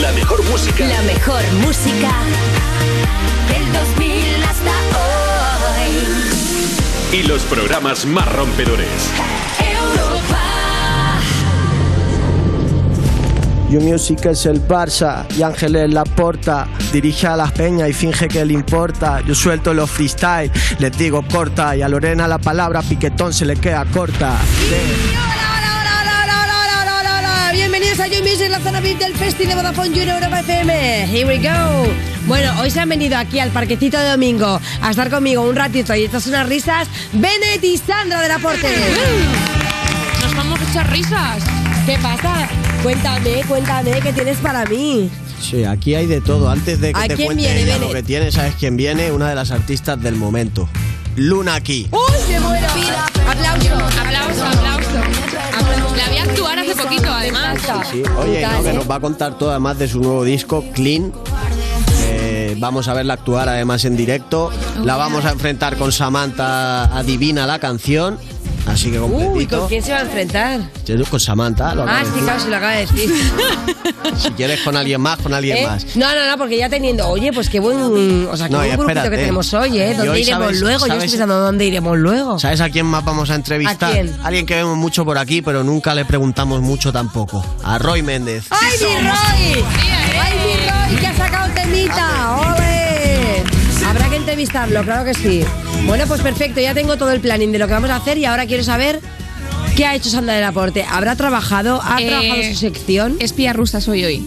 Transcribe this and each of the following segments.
La mejor música. La mejor música del 2000 hasta hoy. Y los programas más rompedores. Europa. You Music es el Barça y Ángel es la porta. Dirige a las peñas y finge que le importa. Yo suelto los freestyle, les digo corta. Y a Lorena la palabra piquetón se le queda corta. You Music, la zona VIP del Festival de Vodafone You en Europa FM. Here we go. Bueno, hoy se han venido aquí al parquecito de domingo a estar conmigo un ratito y estas unas risas. Bennett y Sandra del Aporte. Nos vamos a echar risas. ¿Qué pasa? Cuéntame, cuéntame, ¿qué tienes para mí? Sí, aquí hay de todo. Antes de que ¿A te quién cuente viene, lo que tiene, ¿sabes quién viene? Una de las artistas del momento. Luna aquí. ¡Uy, me muero! Aplauso. Aplauso, aplauso. La vi actuar hace poquito, además. Sí, oye, no, que nos va a contar todo además de su nuevo disco, Clean. Eh, vamos a verla actuar además en directo. La vamos a enfrentar con Samantha Adivina la canción. Así que Uy, completito. ¿con quién se va a enfrentar? Con Samantha. lo Ah, sí, claro, se lo acaba de decir. Si quieres con alguien más, con alguien ¿Eh? más. No, no, no, porque ya teniendo, oye, pues qué buen, o sea, qué No, buen grupito que tenemos hoy, ¿eh? ¿Dónde hoy iremos sabes- luego? Yo sabes- estoy pensando, ¿dónde iremos luego? ¿Sabes a quién más vamos a entrevistar? ¿A quién? Alguien que vemos mucho por aquí, pero nunca le preguntamos mucho tampoco. A Roy Méndez. ¡Ay, mi Roy! ¡Ay, mi Roy, que ha sacado temita! ¡Ole! Entrevistarlo, claro que sí. Bueno, pues perfecto, ya tengo todo el planning de lo que vamos a hacer y ahora quiero saber qué ha hecho Sandra del Aporte. ¿Habrá trabajado? ¿Ha Eh, trabajado su sección? Espía rusa soy hoy.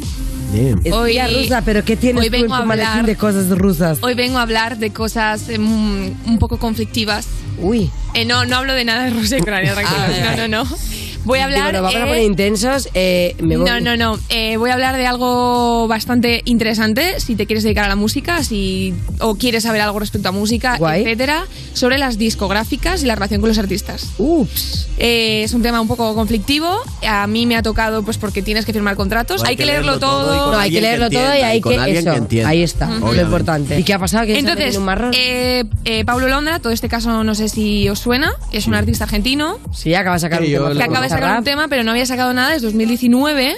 Bien. Espía hoy- rusa, pero ¿qué tienes hoy tú en tu hablar- de cosas rusas? Hoy vengo a hablar de cosas mm, un poco conflictivas. Uy. Eh, no, no hablo de nada de Rusia y Ucrania, tranquilos. Ah, No, no, no. Voy a hablar. Digo, a eh, poner intensos. Eh, me voy- No, no, no. Eh, voy a hablar de algo bastante interesante. Si te quieres dedicar a la música, si o quieres saber algo respecto a música, Guay. etcétera, sobre las discográficas y la relación con los artistas. Ups. Eh, es un tema un poco conflictivo. A mí me ha tocado, pues porque tienes que firmar contratos. Hay hay, que que leerlo, todo No, hay que que leerlo todo y hay y con que. Eso, que ahí está, Obviamente. lo importante. ¿Y qué ha pasado? ¿Quién se ha Entonces, un marrón? eh, eh, Pablo Londra, todo este caso no sé si os suena, es un artista argentino sí, acaba de sacar Sí, un tema. lo que acaba de sacar un tema, pero no había sacado nada desde 2019,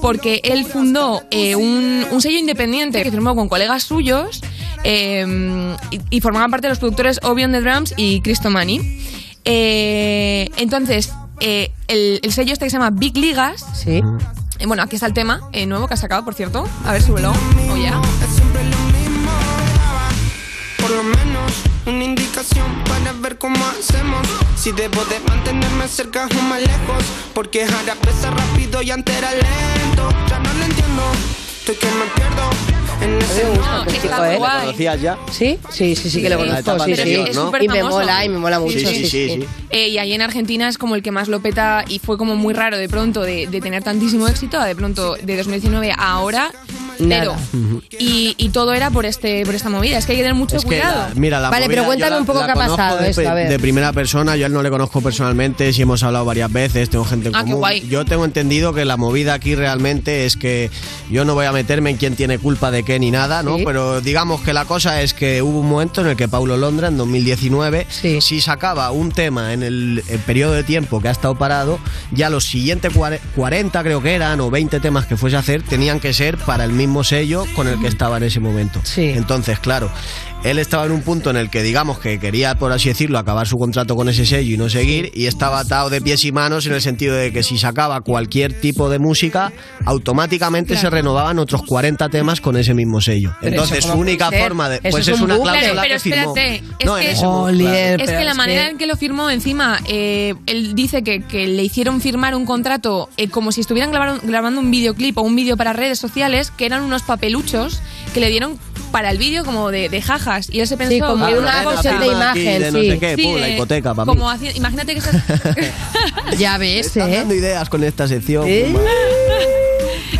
porque él fundó eh, un, un sello independiente que firmó con colegas suyos eh, y, y formaban parte de los productores Obi on the Drums y Cristomani. Eh, entonces, el, el sello este que se llama Big Ligas, Sí. bueno, aquí está el tema nuevo que ha sacado, por cierto. A ver, súbelo. Oh, ya. Una indicación para ver cómo hacemos. Si debo de mantenerme cerca o más lejos. Porque ahora pesa rápido y antes era lento. Ya no lo entiendo. Estoy que me pierdo en ese No, que está chico, ¿eh? guay. ¿Conocías ya? ¿Sí? Sí, sí, sí que lo Sí, la conozco. Y me mola, y me mola mucho. Sí, sí, sí, sí. Eh, y ahí en Argentina es como el que más lo peta y fue como muy raro de pronto de, de tener tantísimo éxito, de pronto de 2019 a ahora. Cero. Y, y todo era por este por esta movida. Es que hay que tener mucho Es que, cuidado. la- mira, la Vale, movida pero cuéntame un poco la qué ha pasado de, esto, a ver. de primera persona, yo a él no le conozco personalmente, si hemos hablado varias veces, tengo gente en Ah, qué común. guay. Yo tengo entendido que la movida aquí realmente es que yo no voy a meterme en quién tiene culpa de qué ni nada, ¿no? Sí. Pero digamos que la cosa es que hubo un momento en el que Paulo Londra, en 2019, Sí. si sacaba un tema en el, el periodo de tiempo que ha estado parado, ya los siguientes cuare- 40 creo que eran, o 20 temas que fuese a hacer, tenían que ser para el mismo sello con el que estaba en ese momento. Sí. Entonces, claro, él estaba en un punto en el que, digamos, que quería, por así decirlo, acabar su contrato con ese sello y no seguir, y estaba atado de pies y manos en el sentido de que si sacaba cualquier tipo de música, automáticamente se renovaban otros 40 temas con ese mismo sello. Pero Entonces, su única forma de. Pues es es un una cláusula Pero que firmó. espérate, es no, en que- ese claro. Es pero que la manera que- en que lo firmó, encima, eh, él dice que, que le hicieron firmar un contrato eh, como si estuvieran grabar- grabando un videoclip o un vídeo para redes sociales, que eran unos papeluchos que le dieron para el vídeo como de, de jajas. Y él se pensó... Sí, como que una cuestión de imagen, de no sí. sé qué, Sí, pum, la de- hipoteca para como mí. haci- imagínate que estás... Ya ves, ¿eh? dando ideas con esta sección. ¿Eh?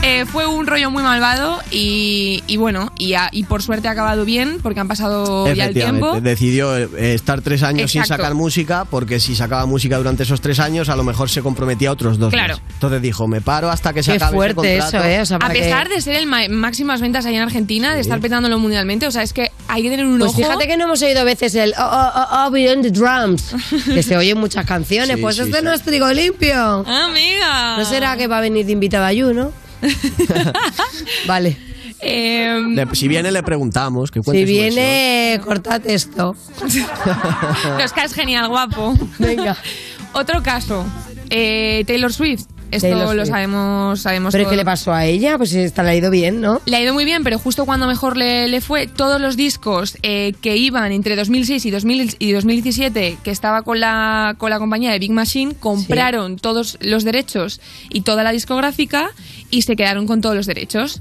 Eh, fue un rollo muy malvado y, y bueno, y, a- y por suerte ha acabado bien porque han pasado ya el tiempo. decidió eh, estar tres años sin sacar música porque si sacaba música durante esos tres años a lo mejor se comprometía a otros dos. Claro. más. Entonces dijo, me paro hasta que se Qué acabe ese fuerte contrato. eso, ¿eh? O sea, A que- pesar de ser el ma- máximas ventas allá en Argentina, de estar petándolo mundialmente, o sea, es que hay que tener un Pues ojo. fíjate que no hemos oído veces el oh, oh, oh, oh, Beyond the Drums, que se oye en muchas canciones. Sí, pues sí, este sí. no es trigo limpio. Amiga. ¿No será que va a venir de invitada a You, no? Vale. Eh, Le- si viene, le preguntamos. Que Si viene, cortad esto. Oscar es genial, guapo. Venga. Otro caso, eh, Taylor Swift. Esto lo sabemos, sabemos ¿Pero todo. qué le pasó a ella? Pues esta le ha ido bien, ¿no? Le ha ido muy bien, pero justo cuando mejor le, le fue, todos los discos eh, que iban entre 2006 y, 2000 y 2017, que estaba con la, con la compañía de Big Machine, compraron todos los derechos y toda la discográfica y se quedaron con todos los derechos.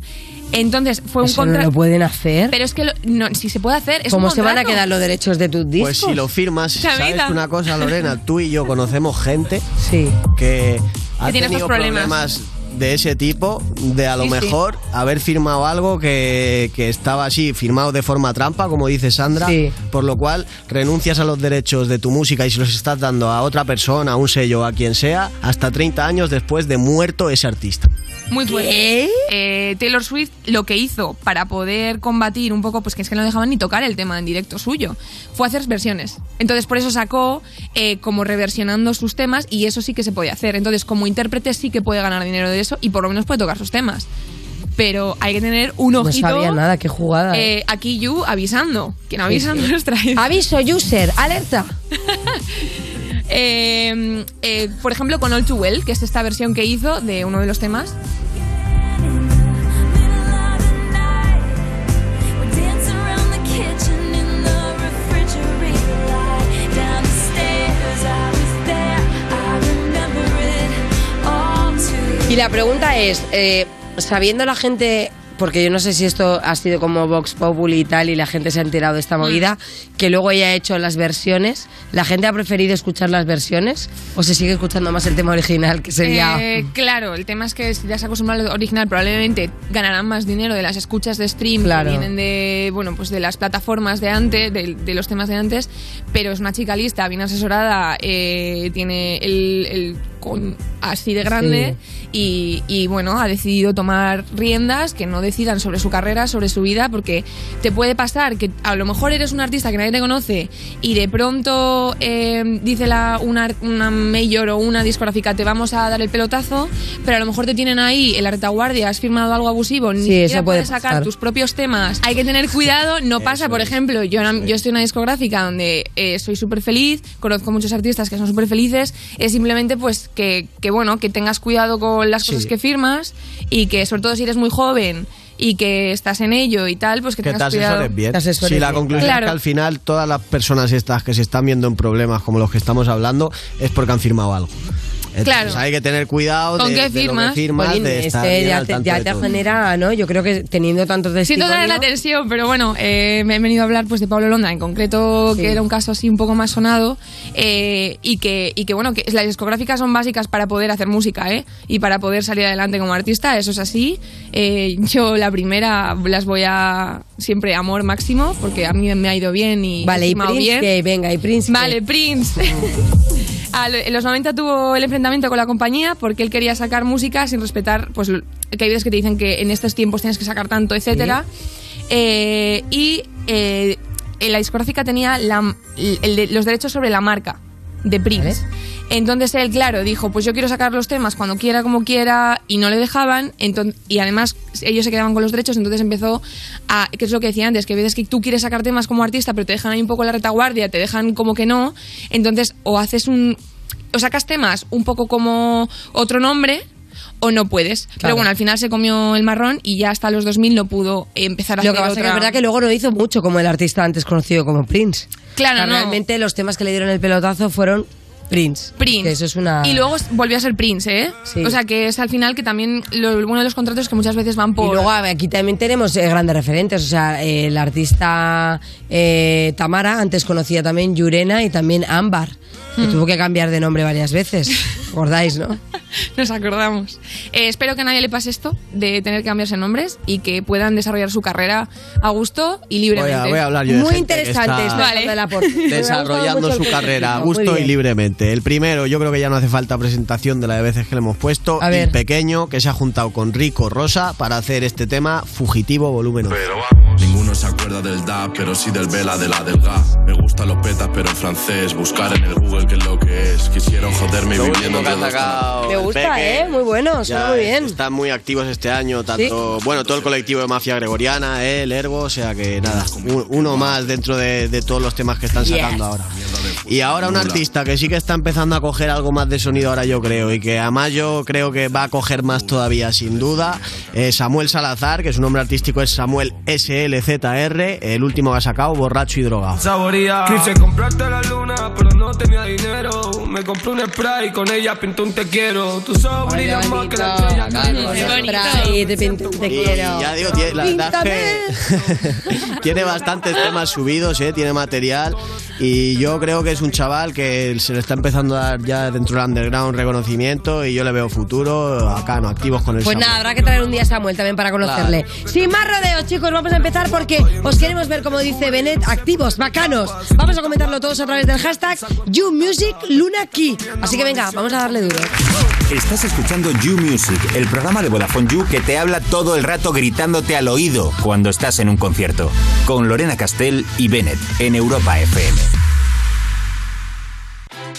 Entonces fue un Eso no contrato... lo pueden hacer. Pero es que lo- no, si se puede hacer, es ¿Cómo un se van a quedar los derechos de tus discos? Pues si lo firmas, ¿sabes una cosa, Lorena? Tú y yo conocemos gente Sí. que ha tiene tenido problemas. problemas de ese tipo, de a lo Sí, sí. mejor haber firmado algo que, que estaba así, firmado de forma trampa, como dice Sandra, Sí. por lo cual renuncias a los derechos de tu música y se los estás dando a otra persona, a un sello, a quien sea, hasta 30 años después de muerto ese artista. Muy fuerte. Eh, Taylor Swift lo que hizo para poder combatir un poco, pues que es que no dejaban ni tocar el tema en directo suyo, fue hacer versiones. Entonces por eso sacó eh, como reversionando sus temas y eso sí que se puede hacer. Entonces como intérprete sí que puede ganar dinero de eso y por lo menos puede tocar sus temas. Pero hay que tener un No ojito. sabía nada, qué jugada. ¿eh? eh, aquí You avisando. Quien avisa Sí, sí. no es. Aviso, user, alerta. Eh, eh, por ejemplo, con All Too Well, que es esta versión que hizo de uno de los temas. Y la pregunta es, eh, sabiendo la gente, porque yo no sé si esto ha sido como Vox Populi y tal, y la gente se ha enterado de esta Mm. movida, que luego ella ha hecho las versiones, ¿la gente ha preferido escuchar las versiones o se sigue escuchando más el tema original, que sería... Eh, claro, el tema es que si ya se acostumbra al original, probablemente ganarán más dinero de las escuchas de stream Claro. que vienen de, bueno, pues de las plataformas de antes, de, de los temas de antes, pero es una chica lista, bien asesorada, eh, tiene el, el con así de grande y, y, bueno, ha decidido tomar riendas que no decidan sobre su carrera, sobre su vida, porque te puede pasar que a lo mejor eres un artista que nadie te conoce y de pronto eh, dice la, una, una mayor o una discográfica te vamos a dar el pelotazo, pero a lo mejor te tienen ahí en la retaguardia, has firmado algo abusivo, ni Sí, siquiera eso puede puedes sacar pasar. tus propios temas. Hay que tener cuidado, no pasa, por ejemplo, yo, yo estoy en una discográfica donde eh, soy súper feliz, conozco muchos artistas que son súper felices, es simplemente pues que, que, bueno, que tengas cuidado con las cosas Sí. que firmas y que sobre todo si eres muy joven y que estás en ello y tal, pues que, Que te tengas cuidado. asesores bien. Te asesores si la bien. conclusión Claro. es que al final todas las personas estas que se están viendo en problemas como los que estamos hablando es porque han firmado algo. Entonces Claro. hay que tener cuidado ¿Con de, qué de lo que firmas? firmas, de este estar bien ya al te, ya de te todo. genera, ¿no? Yo creo que teniendo tantos Siento testimonios... traer la atención, pero bueno, eh, me he venido a hablar pues de Pablo Londa en concreto, Sí. que era un caso así un poco más sonado eh, y que y que bueno, que las discográficas son básicas para poder hacer música, ¿eh? Y para poder salir adelante como artista, eso es así. Eh, yo la primera las voy a siempre amor máximo porque a mí me ha ido bien y Vale, y Prince, bien. ¿qué? Venga, y Prince. Vale, Prince. A los 90 tuvo el enfrentamiento con la compañía porque él quería sacar música sin respetar, pues que hay veces que te dicen que en estos tiempos tienes que sacar tanto, etcétera. Eh, y eh, la discográfica tenía la- el de- los derechos sobre la marca de Prince. Entonces él, claro, dijo, pues yo quiero sacar los temas cuando quiera, como quiera, y no le dejaban, y además ellos se quedaban con los derechos, entonces empezó a, que es lo que decía antes, que veces que tú quieres sacar temas como artista, pero te dejan ahí un poco la retaguardia, te dejan como que no, entonces o haces un, o sacas temas un poco como otro nombre, o no puedes. Pero bueno, al final se comió el marrón y ya hasta los 2000 no pudo empezar a Lo hacer que pasa es que otra- es verdad que luego no hizo mucho como el artista antes conocido como Prince. Claro, O sea, no. Realmente los temas que le dieron el pelotazo fueron Prince. Prince. Que eso es una... Y luego volvió a ser Prince, ¿eh? Sí. O sea, que es al final que también lo, uno de los contratos que muchas veces van por... Y luego aquí también tenemos eh, grandes referentes, o sea, eh, la artista eh, Tamara, antes conocía también Yurena y también Ámbar, que Mm. tuvo que cambiar de nombre varias veces, ¿recordáis, no? Nos acordamos. Eh, espero que a nadie le pase esto de tener que cambiarse nombres y que puedan desarrollar su carrera a gusto y Voy libremente. a, voy a hablar yo de Muy interesante esto Vale. de la por- Me ha gustado desarrollando su carrera a gusto y libremente. El primero, yo creo que ya no hace falta presentación de la de veces que le hemos puesto. A El pequeño que se ha juntado con Rico Rosa para hacer este tema Fugitivo Volumen 1. Ninguno no se acuerda del da, pero sí del vela de la del gas. Me gustan los petas, pero en francés. Buscar en el Google qué es lo que es. Quisieron joderme viviendo que ha sacado Me gusta, Peque. ¿eh? Muy bueno, Ya suena muy bien. Están muy activos este año, tanto, bueno, todo el colectivo de Mafia Gregoriana, eh, el Ergo, o sea que nada, un- uno más dentro de, de todos los temas que están sacando Yes. ahora. Y ahora un artista que sí que está empezando a coger algo más de sonido ahora yo creo, y que además yo creo que va a coger más todavía sin duda, eh, Samuel Salazar, que su nombre artístico es Samuel SLZR, el último que ha sacado, borracho y drogado. Saboría. Quise comprarte la luna, pero no tenía dinero. Me compré un spray y con ella pinté un te quiero. Tus ojos brillan más que la estrella. Spray, te, pinto- te Y quiero. ya digo, tiene, la verdad es que tiene bastantes temas subidos, ¿eh? tiene material y yo creo que es un chaval que se le está empezando a dar ya dentro del underground reconocimiento y yo le veo futuro acá, no, activos con el Pues Samuel. nada, habrá que traer un día a Samuel también para conocerle. Sin más rodeos, chicos, vamos a empezar porque os queremos ver, como dice Benet, activos, bacanos. Vamos a comentarlo todos a través del hashtag YouMusicLunaKey. Así que venga, vamos a darle duro. Estás escuchando You Music, el programa de Vodafone You que te habla todo el rato gritándote al oído cuando estás en un concierto. Con Lorena Castell y Bennett en Europa FM.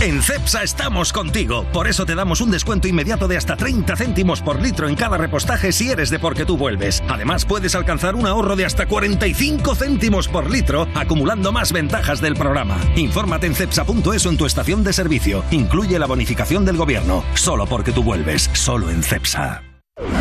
En CEPSA estamos contigo. Por eso te damos un descuento inmediato de hasta 30 céntimos por litro en cada repostaje si eres de porque tú vuelves. Además, puedes alcanzar un ahorro de hasta 45 céntimos por litro, acumulando más ventajas del programa. Infórmate en cepsa.es o en tu estación de servicio. Incluye la bonificación del gobierno. Solo porque tú vuelves. Solo en CEPSA.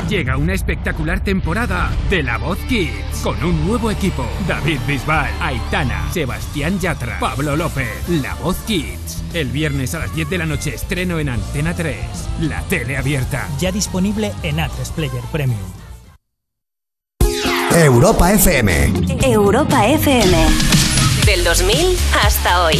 Llega una espectacular temporada de La Voz Kids con un nuevo equipo. David Bisbal, Aitana, Sebastián Yatra, Pablo López. La Voz Kids. El viernes a las 10 de la noche estreno en Antena 3. La tele abierta. Ya disponible en A3 Player Premium. Europa FM. Europa FM. Del 2000 hasta hoy.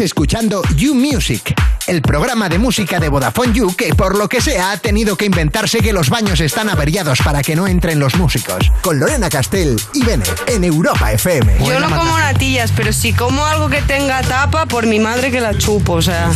Escuchando You Music, el programa de música de Vodafone You que por lo que sea ha tenido que inventarse que los baños están averiados para que no entren los músicos. Con Lorena Castell y Bennett en Europa FM. Yo no como natillas, pero si como algo que tenga tapa, por mi madre que la chupo, o sea.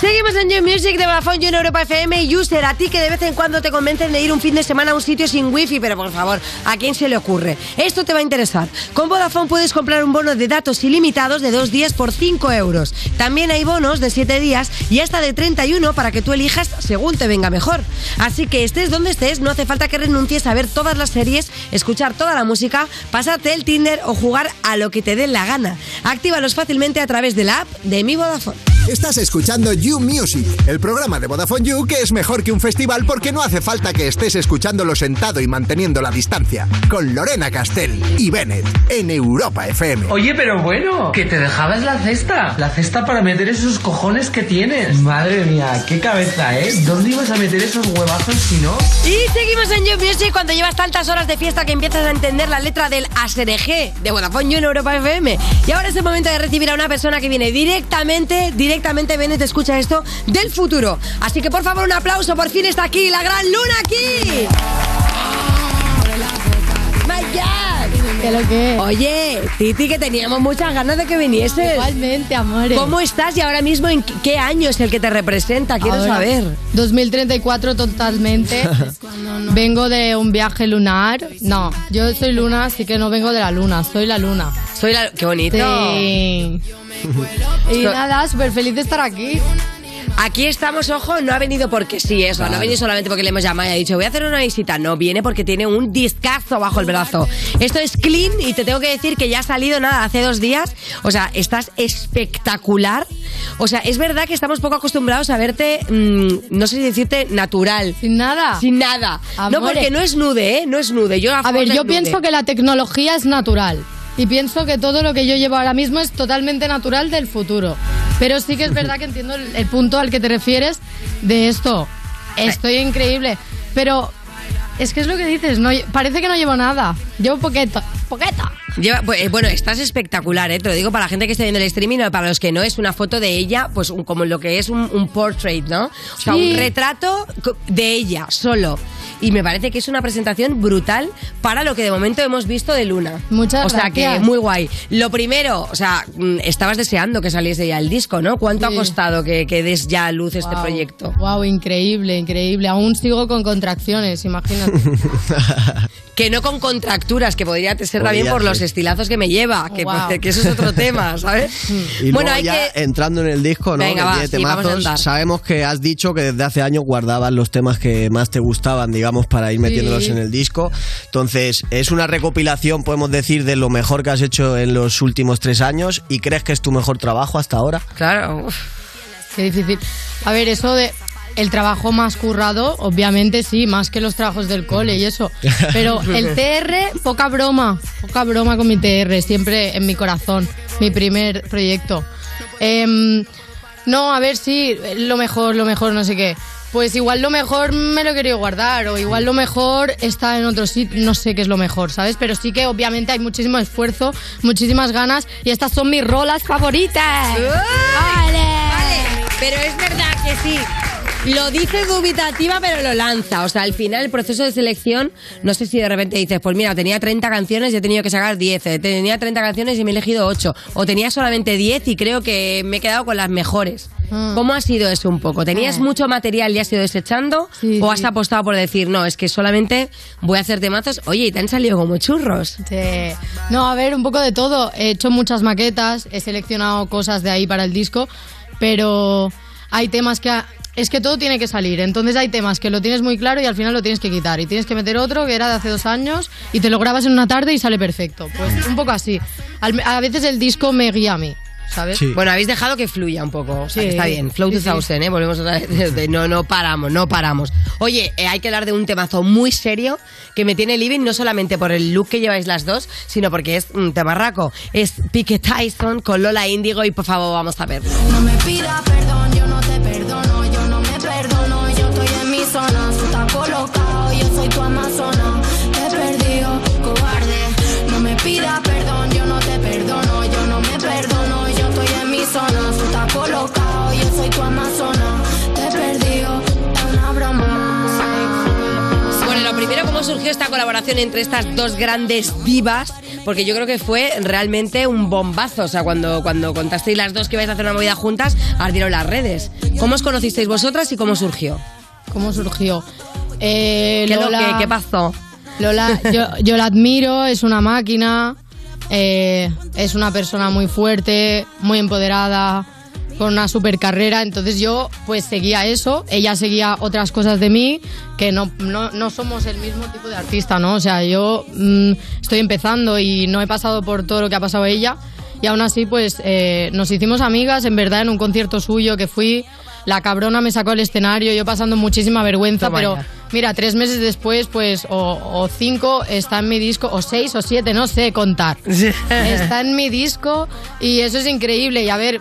Seguimos en You Music de Vodafone You en Europa FM y User, a ti que de vez en cuando te convencen de ir un fin de semana a un sitio sin wifi, pero por favor, ¿a quién se le ocurre? Esto te va a interesar. Con Vodafone puedes comprar un bono de datos ilimitados de dos días por 5 euros. También hay bonos de 7 días y hasta de 31 para que tú elijas según te venga mejor. Así que estés donde estés, no hace falta que renuncies a ver todas las series, escuchar toda la música, pasarte el Tinder o jugar a lo que te dé la gana. Actívalos fácilmente a través de la app de mi Vodafone. Estás escuchando You Music, el programa de Vodafone You que es mejor que un festival porque no hace falta que estés escuchándolo sentado y manteniendo la distancia. Con Lorena Castell y Bennett en Europa FM. Oye, pero bueno, que te dejabas la cesta. La cesta para meter esos cojones que tienes. Madre mía, qué cabeza, ¿eh? ¿Dónde ibas a meter esos huevazos si no? Y seguimos en You Music cuando llevas tantas horas de fiesta que empiezas a entender la letra del ASRG de Vodafone You en Europa FM. Y ahora es el momento de recibir a una persona que viene directamente, directamente, ven te escucha esto, del futuro. Así que por favor un aplauso, por fin está aquí, la gran Luna aquí. ¿Qué lo que? Oye, Titi, que teníamos muchas ganas de que vinieses. Igualmente, amores. ¿Cómo estás y ahora mismo en qué año es el que te representa? Quiero Ahora, saber. 2034 totalmente. vengo de un viaje lunar. No, yo soy luna, así que no vengo de la luna, soy la luna. Soy la... ¡Qué bonito! Sí. Y nada, súper feliz de estar aquí. Aquí estamos, ojo, no ha venido porque sí, eso, no ha venido solamente porque le hemos llamado y ha dicho voy a hacer una visita. No, viene porque tiene un discazo bajo el brazo. Esto es clean y te tengo que decir que ya ha salido nada hace dos días. O sea, estás espectacular. O sea, es verdad que estamos poco acostumbrados a verte, mm, no sé si decirte natural. Sin nada. Sin nada. No, porque no es nude, ¿eh? No es nude. Yo A ver, yo pienso que la tecnología es natural. Y pienso que todo lo que yo llevo ahora mismo es totalmente natural del futuro. Pero sí que es verdad que entiendo el, punto al que te refieres de esto. Estoy increíble. Pero es que es lo que dices, no, parece que no llevo nada. Llevo poquito. Poquito. Lleva- pues, eh, bueno, estás espectacular, ¿eh? te lo digo para la gente que esté viendo el streaming o para los que no, es una foto de ella, pues un- como lo que es un, un portrait, ¿no? O sea, Sí. un retrato de ella, solo. Y me parece que es una presentación brutal para lo que de momento hemos visto de Luna. Muchas O sea, gracias. que muy guay. Lo primero, o sea, mm, estabas deseando que saliese ya el disco, ¿no? ¿Cuánto Sí. ha costado que, que des ya a luz este proyecto? Wow, increíble, increíble. Aún sigo con contracciones, imagínate. Que no con contracturas, que podría ser también por los estilazos que me lleva, que, Wow. que eso es otro tema, ¿sabes? Y bueno, luego hay ya que... entrando en el disco, ¿no? Venga, que va, tiene sí, vamos a temazos, sabemos que has dicho que desde hace años guardabas los temas que más te gustaban, digamos, para ir metiéndolos Sí. en el disco. Entonces, es una recopilación, podemos decir, de lo mejor que has hecho en los últimos tres años y crees que es tu mejor trabajo hasta ahora. Claro. Qué difícil. A ver, eso de el trabajo más currado, obviamente sí, más que los trabajos del cole y eso. Pero el TR, poca broma, poca broma con mi TR, siempre en mi corazón, mi primer proyecto. Em, no, a ver si lo mejor, lo mejor, no sé qué. Pues igual lo mejor me lo he querido guardar o igual lo mejor está en otro sitio, no sé qué es lo mejor, ¿sabes? Pero sí que obviamente hay muchísimo esfuerzo, muchísimas ganas y estas son mis rolas favoritas. Vale, pero es verdad que sí. Lo dice dubitativa, pero lo lanza. O sea, al final, el proceso de selección, no sé si de repente dices, pues mira, tenía 30 canciones y he tenido que sacar 10. eh, Tenía 30 canciones y me he elegido 8. O tenía solamente 10 y creo que me he quedado con las mejores. ¿Cómo ha sido eso un poco? ¿Tenías mucho material y has ido desechando? ¿O has apostado por decir, no, es que solamente voy a hacer temazos? Oye, y te han salido como churros. Sí. No, a ver, un poco de todo. He hecho muchas maquetas, he seleccionado cosas de ahí para el disco, pero hay temas que... ha- Es que todo tiene que salir, entonces hay temas que lo tienes muy claro y al final lo tienes que quitar y tienes que meter otro que era de hace dos años y te lo grabas en una tarde y sale perfecto. Pues un poco así. Al- a veces el disco me guía a mí, ¿sabes? Bueno, habéis dejado que fluya un poco. O sea, Sí. está bien. Flow Sí, sí. 2000, ¿eh? Volvemos otra vez. desde- No, no paramos, no paramos. Oye, eh, hay que hablar de un temazo muy serio que me tiene living, no solamente por el look que lleváis las dos, sino porque es un temarraco. Es Pique Tyson con Lola Índigo y por favor, vamos a ver. No me pidas perdón, yo Perdón, yo no te perdono, yo no me perdono, yo estoy en mi zona, tú estás colocado, yo soy tu amazona, te he perdido, una broma. Bueno, lo primero, ¿cómo surgió esta colaboración entre estas dos grandes divas? Porque yo creo que fue realmente un bombazo. O sea, cuando, cuando contasteis las dos que ibais a hacer una movida juntas, ardieron las redes. ¿Cómo os conocisteis vosotras y cómo surgió? ¿Cómo surgió? Eh, ¿Qué, lo Lola- que- ¿Qué pasó? Lola, yo, yo la admiro, es una máquina, eh, es una persona muy fuerte, muy empoderada, con una super carrera, entonces yo pues seguía eso, ella seguía otras cosas de mí, que no, no, no somos el mismo tipo de artista, ¿no? O sea, yo mm, estoy empezando y no he pasado por todo lo que ha pasado ella, y aún así pues eh, nos hicimos amigas, en verdad, en un concierto suyo que fui, la cabrona me sacó al escenario, yo pasando muchísima vergüenza, Toma pero ya. mira, tres meses después, pues, o, o cinco, está en mi disco, o seis o siete, no sé contar. Está en mi disco y eso es increíble. Y a ver,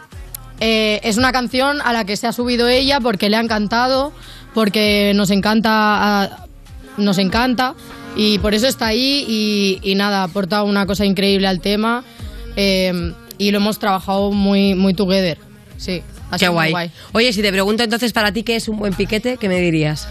eh, es una canción a la que se ha subido ella porque le ha encantado, porque nos encanta, nos encanta y por eso está ahí y, y nada, ha aportado una cosa increíble al tema eh, y lo hemos trabajado muy, muy together. Sí, Qué guay. Oye, si te pregunto entonces para ti qué es un buen piquete, ¿qué me dirías?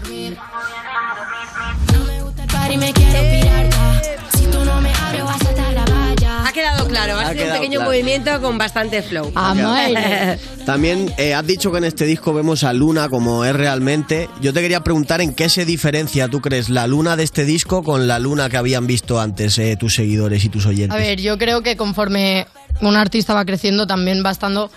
Party me quiero pirar ya. Si tú no me abres, vas a saltar la valla. Ha quedado claro, ha Ha sido un pequeño claro. movimiento con bastante flow. También eh, has dicho que en este disco vemos a Luna como es realmente. Yo te quería preguntar en qué se diferencia, tú crees, la Luna de este disco con la Luna que habían visto antes eh, tus seguidores y tus oyentes. A ver, yo creo que conforme un artista va creciendo también va estando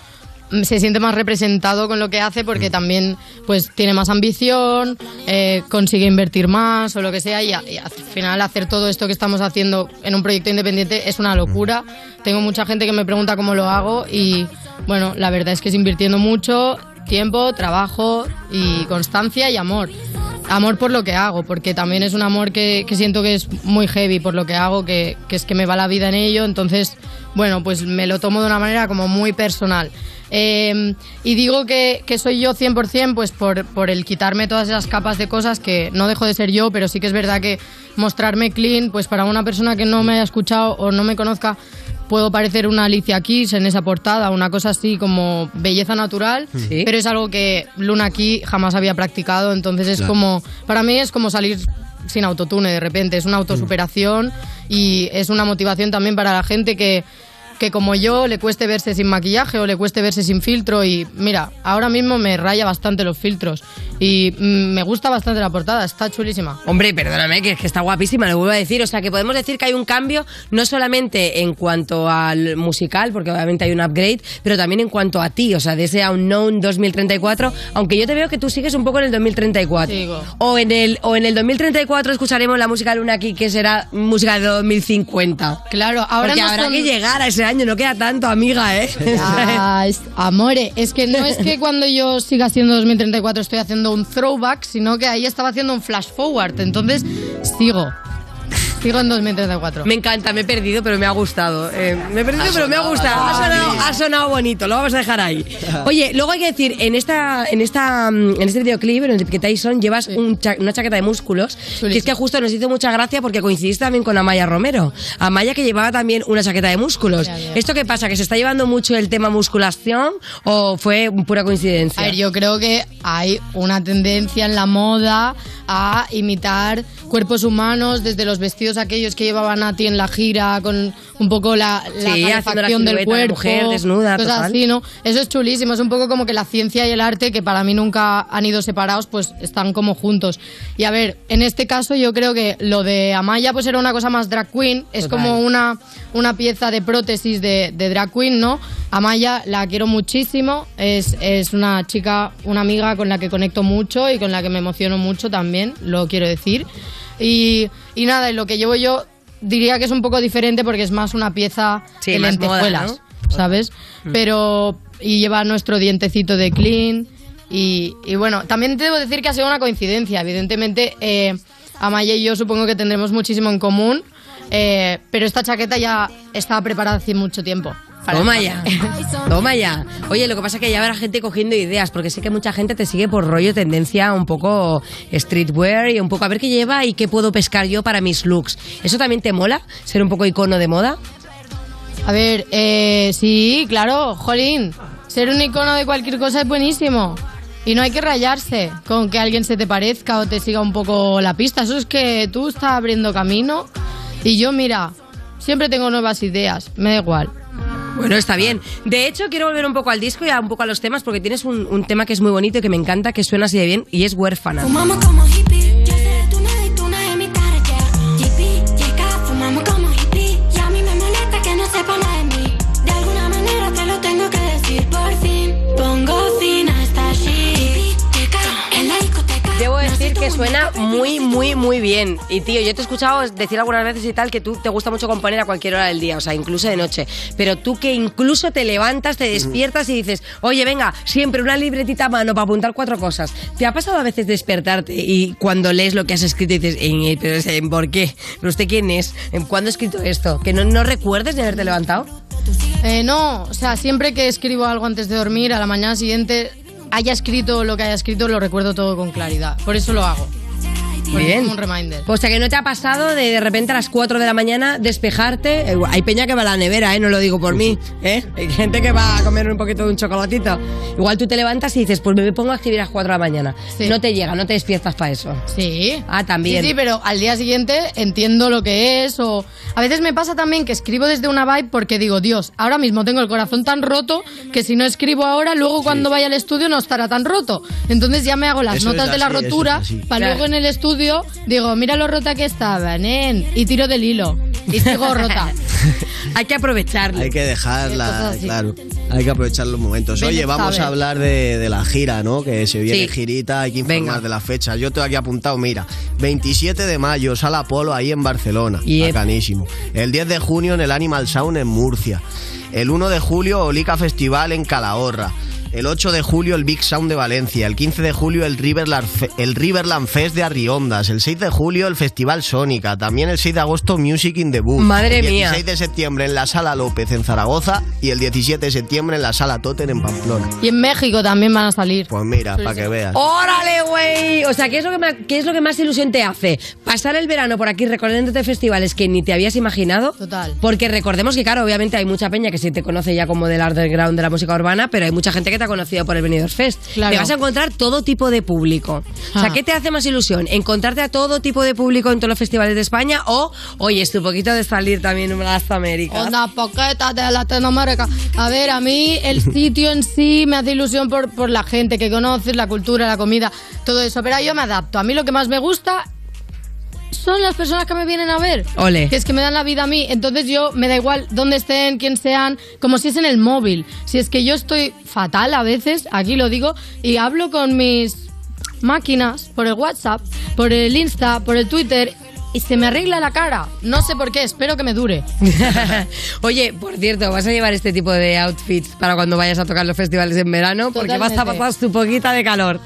se siente más representado con lo que hace porque también pues tiene más ambición, eh, consigue invertir más o lo que sea y, a- y al final hacer todo esto que estamos haciendo en un proyecto independiente es una locura. Tengo mucha gente que me pregunta cómo lo hago y bueno, la verdad es que es invirtiendo mucho tiempo, trabajo y constancia y amor. Amor por lo que hago, porque también es un amor que, que siento que es muy heavy por lo que hago, que, que es que me va la vida en ello, entonces, bueno, pues me lo tomo de una manera como muy personal. Eh, y digo que, que soy yo 100% pues por, por el quitarme todas esas capas de cosas que no dejo de ser yo, pero sí que es verdad que mostrarme clean, pues para una persona que no me haya escuchado o no me conozca, puedo parecer una Alicia Keys en esa portada, una cosa así como belleza natural, Sí. pero es algo que Luna aquí jamás había practicado, entonces es Claro. como, para mí es como salir sin autotune de repente, es una autosuperación y es una motivación también para la gente que, que como yo le cueste verse sin maquillaje o le cueste verse sin filtro y mira, ahora mismo me raya bastante los filtros y mm, me gusta bastante la portada, está chulísima. Hombre, perdóname, que es que está guapísima, lo vuelvo a decir. O sea, que podemos decir que hay un cambio no solamente en cuanto al musical, porque obviamente hay un upgrade, pero también en cuanto a ti, o sea, de ese Unknown 2034, aunque yo te veo que tú sigues un poco en el 2034. O en el o en el 2034 escucharemos la música de Luna aquí, que será música de 2050. Claro, ahora Porque habrá son- que llegar a ese año, no queda tanto, amiga, ¿eh? Es- amore, es que no es que cuando yo siga siendo 2034 estoy haciendo un throwback, sino que ahí estaba haciendo un flash forward. Entonces, sigo. Sigo en 2034. Me encanta, me he perdido, pero me ha gustado. Eh, me he perdido, Ha pero me ha sonado, gustado. ha sonado. sonado, ha sonado bonito, lo vamos a dejar ahí. Oye, luego hay que decir, en esta, en esta, mm, en este videoclip, en el que Tyson llevas un cha- una chaqueta de músculos, que es que justo nos hizo mucha gracia porque coincidiste también con Amaya Romero. Amaya que llevaba también una chaqueta de músculos. Ya, ya. ¿Esto qué pasa? ¿Que se está llevando mucho el tema musculación o fue pura coincidencia? A ver, yo creo que hay una tendencia en la moda a imitar cuerpos humanos, desde los vestidos aquellos que llevaba Nati en la gira, con un poco la, la Sí, haciendo la calefacción del silueta de cuerpo, mujer desnuda, cosas total. así, ¿no? Eso es chulísimo, es un poco como que la ciencia y el arte, que para mí nunca han ido separados, pues están como juntos. Y a ver, en este caso yo creo que lo de Amaya pues era una cosa más drag queen, es Total. como una, una pieza de prótesis de, de drag queen, ¿no? Amaya la quiero muchísimo, es, es una chica, una amiga con la que conecto mucho y con la que me emociono mucho también, lo quiero decir. Y, y nada, y lo que llevo yo diría que es un poco diferente porque es más una pieza Sí, de moda, lentejuelas, ¿no? ¿sabes? Mm. Pero, y lleva nuestro dientecito de clean. Y, y bueno, también te debo decir que ha sido una coincidencia. Evidentemente, eh, Amaya y yo supongo que tendremos muchísimo en común. eh, pero esta chaqueta ya estaba preparada hace mucho tiempo. Para Toma ya. Toma ya. Oye, lo que pasa es que ya habrá gente cogiendo ideas, porque sé que mucha gente te sigue por rollo tendencia un poco streetwear y un poco a ver qué lleva y qué puedo pescar yo para mis looks. ¿Eso también te mola? ¿Ser un poco icono de moda? A ver, eh, sí, claro, jolín. Ser un icono de cualquier cosa es buenísimo. Y no hay que rayarse con que alguien se te parezca o te siga un poco la pista. Eso es que tú estás abriendo camino. Y yo, mira, siempre tengo nuevas ideas. Me da igual. Bueno, está ah. bien. De hecho, quiero volver un poco al disco y a un poco a los temas porque tienes un, tema que es muy bonito y que me encanta, que suena así de bien y es huérfana. Debo decir que suena muy, muy, muy bien. Y tío, yo te he escuchado decir algunas veces y tal que tú te gusta mucho componer a cualquier hora del día, o sea, incluso de noche. Pero tú que incluso te levantas, te despiertas y dices, oye, venga, siempre una libretita a mano para apuntar cuatro cosas. ¿Te ha pasado a veces despertarte y cuando lees lo que has escrito dices, "Eh, pero, eh, ¿por qué? ¿Pero usted quién es? ¿En ¿Cuándo ha escrito esto? ¿Que no, no recuerdes de haberte levantado? Eh, no, o sea, siempre que escribo algo antes de dormir, a la mañana siguiente, haya escrito lo que haya escrito, lo recuerdo todo con claridad. Por eso lo hago. Bien. como un reminder. O sea, que no te ha pasado de de repente a las 4 de la mañana despejarte. Eh, Hay peña que va a la nevera, ¿eh? No lo digo por mí, ¿eh? Hay gente que va a comer un poquito de un chocolatito. Igual tú te levantas y dices, pues me pongo a escribir a las 4 de la mañana. No te llega, no te despiertas para eso. Sí. Ah, también. Sí, sí, pero al día siguiente entiendo lo que es o... A veces me pasa también que escribo desde una vibe porque digo, Dios, ahora mismo tengo el corazón tan roto que si no escribo ahora, luego cuando vaya al estudio no estará tan roto. Entonces ya me hago las Eso notas es de la así, eso rotura así. para Claro. luego en el estudio digo, mira lo rota que estaba, nen, y tiro del hilo. Y sigo rota. Hay que aprovecharlo. Hay que dejarla, claro. Hay que aprovechar los momentos. Oye, vamos sabe. a hablar de, de la gira, ¿no? Que se viene Sí. girita, hay que informar de la fecha. Yo tengo aquí apuntado, mira, 27 de mayo, Sala Polo ahí en Barcelona. Yep. Bacanísimo. El 10 de junio en el Animal Sound en Murcia. El 1 de julio, Olica Festival en Calahorra. El 8 de julio el Big Sound de Valencia, el 15 de julio el Riverland, Fe- el Riverland Fest de Arriondas, el 6 de julio el Festival Sónica, también el 6 de agosto Music in the Book. Madre el mía. 16 de septiembre en la Sala López en Zaragoza y el 17 de septiembre en la Sala Totem en Pamplona. Y en México también van a salir. Pues mira, para que veas. ¡Órale, güey! O sea, ¿qué es, lo que más, ¿qué es lo que más ilusión te hace? Pasar el verano por aquí recorriéndote festivales que ni te habías imaginado. Total. Porque recordemos que, claro, obviamente hay mucha peña que sí te conoce ya como del underground de la música urbana, pero hay mucha gente que ha conocido por el Benidorm Fest. Claro. Te vas a encontrar todo tipo de público. O sea, Ah. ¿qué te hace más ilusión? ¿Encontrarte a todo tipo de público en todos los festivales de España? O, oye, es tu poquito de salir también en las Américas. Onda poqueta de Latinoamérica. A ver, a mí el sitio en sí me hace ilusión por, por la gente que conoces, la cultura, la comida, todo eso. Pero yo me adapto. A mí lo que más me gusta son las personas que me vienen a ver. Ole. Que es que me dan la vida a mí. Entonces yo me da igual dónde estén, quién sean, como si es en el móvil. Si es que yo estoy fatal a veces, aquí lo digo, y hablo con mis máquinas por el WhatsApp, por el Insta, por el Twitter. Y se me arregla la cara. No sé por qué, espero que me dure. Oye, por cierto, ¿vas a llevar este tipo de outfits para cuando vayas a tocar los festivales en verano? Porque vas a pasar tu poquita de calor.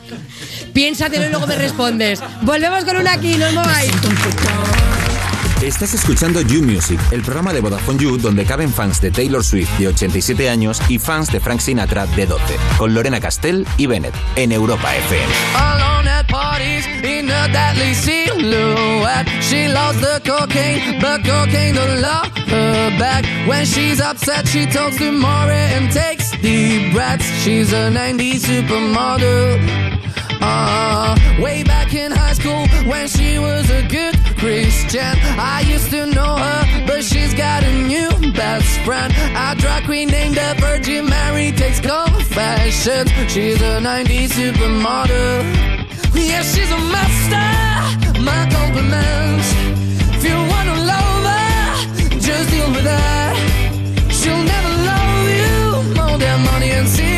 Piénsatelo y luego me respondes. Volvemos con una aquí, no os mováis. Estás escuchando You Music, el programa de Vodafone You donde caben fans de Taylor Swift de 87 años y fans de Frank Sinatra de 12, con Lorena Castell y Bennett en Europa FM. Alone at parties in a deadly silhouette. She loves the cocaine, but cocaine don't love her back. When she's upset, she talks to Maury and takes deep breaths. She's a 90s supermodel. Uh, way back in high school when she was a good Christian. I used to know her, but she's got a new best friend. A drag queen named the Virgin Mary takes confessions. She's a 90s supermodel. Yeah, she's a master. My compliments. If you wanna love her, just deal with her. She'll never love you more than money and cigarettes.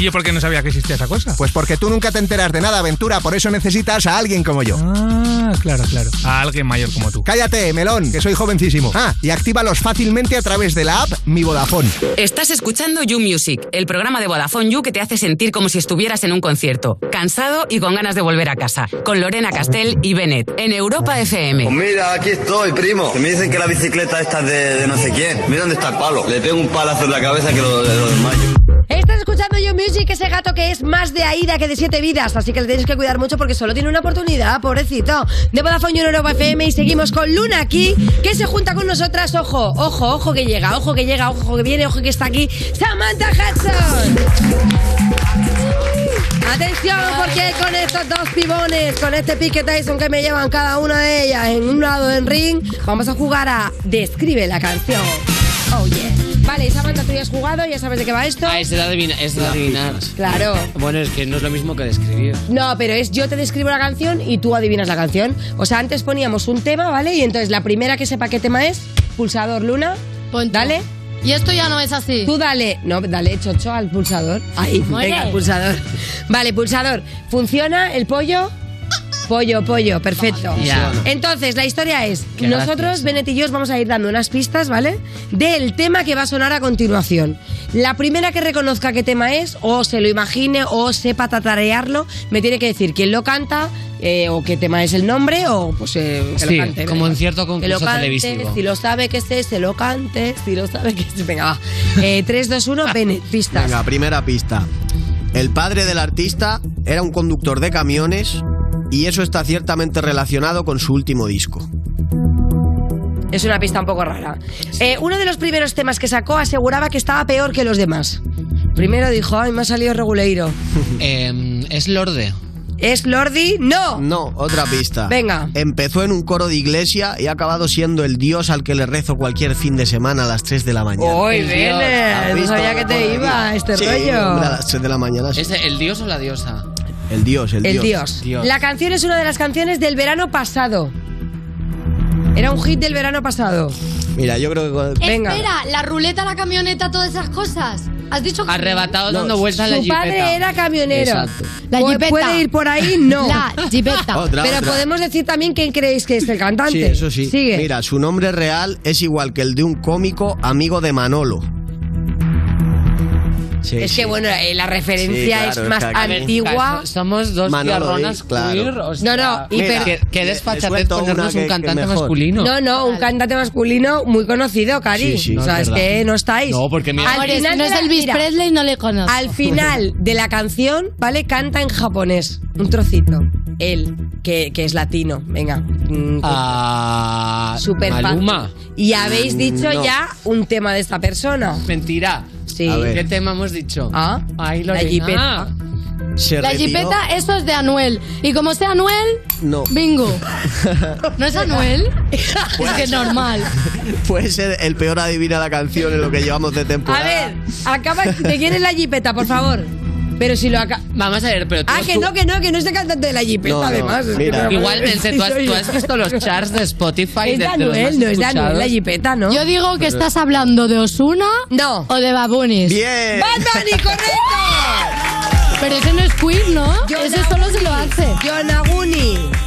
¿Y yo por qué no sabía que existía esa cosa? Pues porque tú nunca te enteras de nada, aventura, por eso necesitas a alguien como yo. Ah, claro, claro. A alguien mayor como tú. Cállate, melón, que soy jovencísimo. Ah, y actívalos fácilmente a través de la app Mi Vodafone. Estás escuchando You Music, el programa de Vodafone You que te hace sentir como si estuvieras en un concierto, cansado y con ganas de volver a casa, con Lorena Castell y Bennett, en Europa FM. Pues mira, aquí estoy, primo. Me dicen que la bicicleta esta es de, de no sé quién. Mira dónde está el palo. Le pego un palazo en la cabeza que lo, lo desmayo. Estás escuchando You Music, ese gato que es más de Aida que de siete vidas, así que le tienes que cuidar mucho porque solo tiene una oportunidad, pobrecito. De Vodafone en Europa FM y seguimos con Luna aquí, que se junta con nosotras. Ojo, ojo, ojo que llega, ojo que llega, ojo que viene, ojo que está aquí. Samantha Hudson. Atención, porque con estos dos pibones, con este pique Tyson que me llevan cada una de ellas en un lado del ring, vamos a jugar a Describe la canción. Oh yeah. Vale, Samantha, tú ya has jugado, ya sabes de qué va esto. Ah, es de adivina- es de adivinar. Claro. Bueno, es que no es lo mismo que describir. No, pero es yo te describo la canción y tú adivinas la canción. O sea, antes poníamos un tema, ¿vale? Y entonces la primera que sepa qué tema es, pulsador Luna. Dale. Y esto ya no es así. Tú dale, no, dale chocho al pulsador. Ahí, Muere. venga, pulsador. Vale, pulsador. ¿Funciona el pollo? Pollo, pollo, perfecto. Ya. Entonces, la historia es, Qué nosotros, gracias. Benet y yo, os vamos a ir dando unas pistas, ¿vale? Del tema que va a sonar a continuación. La primera que reconozca qué tema es, o se lo imagine, o sepa tatarearlo, me tiene que decir quién lo canta, eh, o qué tema es el nombre, o pues eh, que Sí, lo cante. como venga. en cierto Que lo concurso cante, televisivo. Si lo sabe que sé, se lo cante, si lo sabe que sé. Venga, va. Eh, 3, 2, 1, Benet, pistas. Venga, primera pista. El padre del artista era un conductor de camiones y eso está ciertamente relacionado con su último disco. Es una pista un poco rara. Eh, uno de los primeros temas que sacó aseguraba que estaba peor que los demás. Primero dijo, ay, me ha salido reguleiro. Em, es Lorde. ¿Es Lordi? No. No, otra pista. Venga. Empezó en un coro de iglesia y ha acabado siendo el dios al que le rezo cualquier fin de semana a las 3 de la mañana. Uy, Dios. ¿Has no visto? sabía que te iba este Sí, rollo. hombre, a las 3 de la mañana. sí. ¿Es el dios o la diosa? El dios, el, El dios. La canción es una de las canciones del verano pasado. Era un hit del verano pasado. Mira, yo creo que... Venga. Espera, la ruleta, la camioneta, todas esas cosas. ¿Has dicho que Arrebatado No, dando vueltas en la Su jipeta. padre era camionero. Exacto. La jipeta. ¿Puede ir por ahí? No. La jipeta. Otra, Pero otra. podemos decir también quién creéis que es el cantante. Sí, eso sí. Sigue. Mira, su nombre real es igual que el de un cómico amigo de Manolo. Sí, es sí. que bueno, eh, la referencia Sí, claro, es más antigua. So- Somos dos Díaz, claro. queer. o sea, No, no, y mira, desfachatez suelto ponernos que- un cantante masculino. No, no, un cantante masculino muy conocido, Cari. Sí, sí. o No, sea, es que no estáis. No, porque mira- Al final no es Elvis mira, Presley, no le conozco. Al final de la canción, ¿vale? Canta en japonés. Un trocito. Él, que, que es latino. Venga. mm, Ah, Súper Maluma. Y habéis dicho No. ya un tema de esta persona. Mentira. Sí. A ver. ¿Qué tema hemos dicho? Ah, Ay, la Lorena. jipeta. Se La retiró- jipeta, eso es de Anuel. Y como sea Anuel, No. bingo. ¿No es Anuel? es que es normal. Puede ser el peor adivina la canción en lo que llevamos de A temporada. ver, acaba. ¿De quién es la jipeta, por favor? Pero si lo acaba. Vamos a ver, pero tú... Ah, que tú- no, que no, que no es el cantante de la jipeta, No, además. mira. Igual, Mense, ¿tú has, soy tú yo. has visto los charts de Spotify Es de de, de Anuel, no es de Anuel, la jipeta, ¿no? Yo digo que estás hablando de Osuna No. o de Babunis. Bien. ¡Bad Bunny, correcto! Pero ese no es queer, ¿no? John ese solo se lo hace. John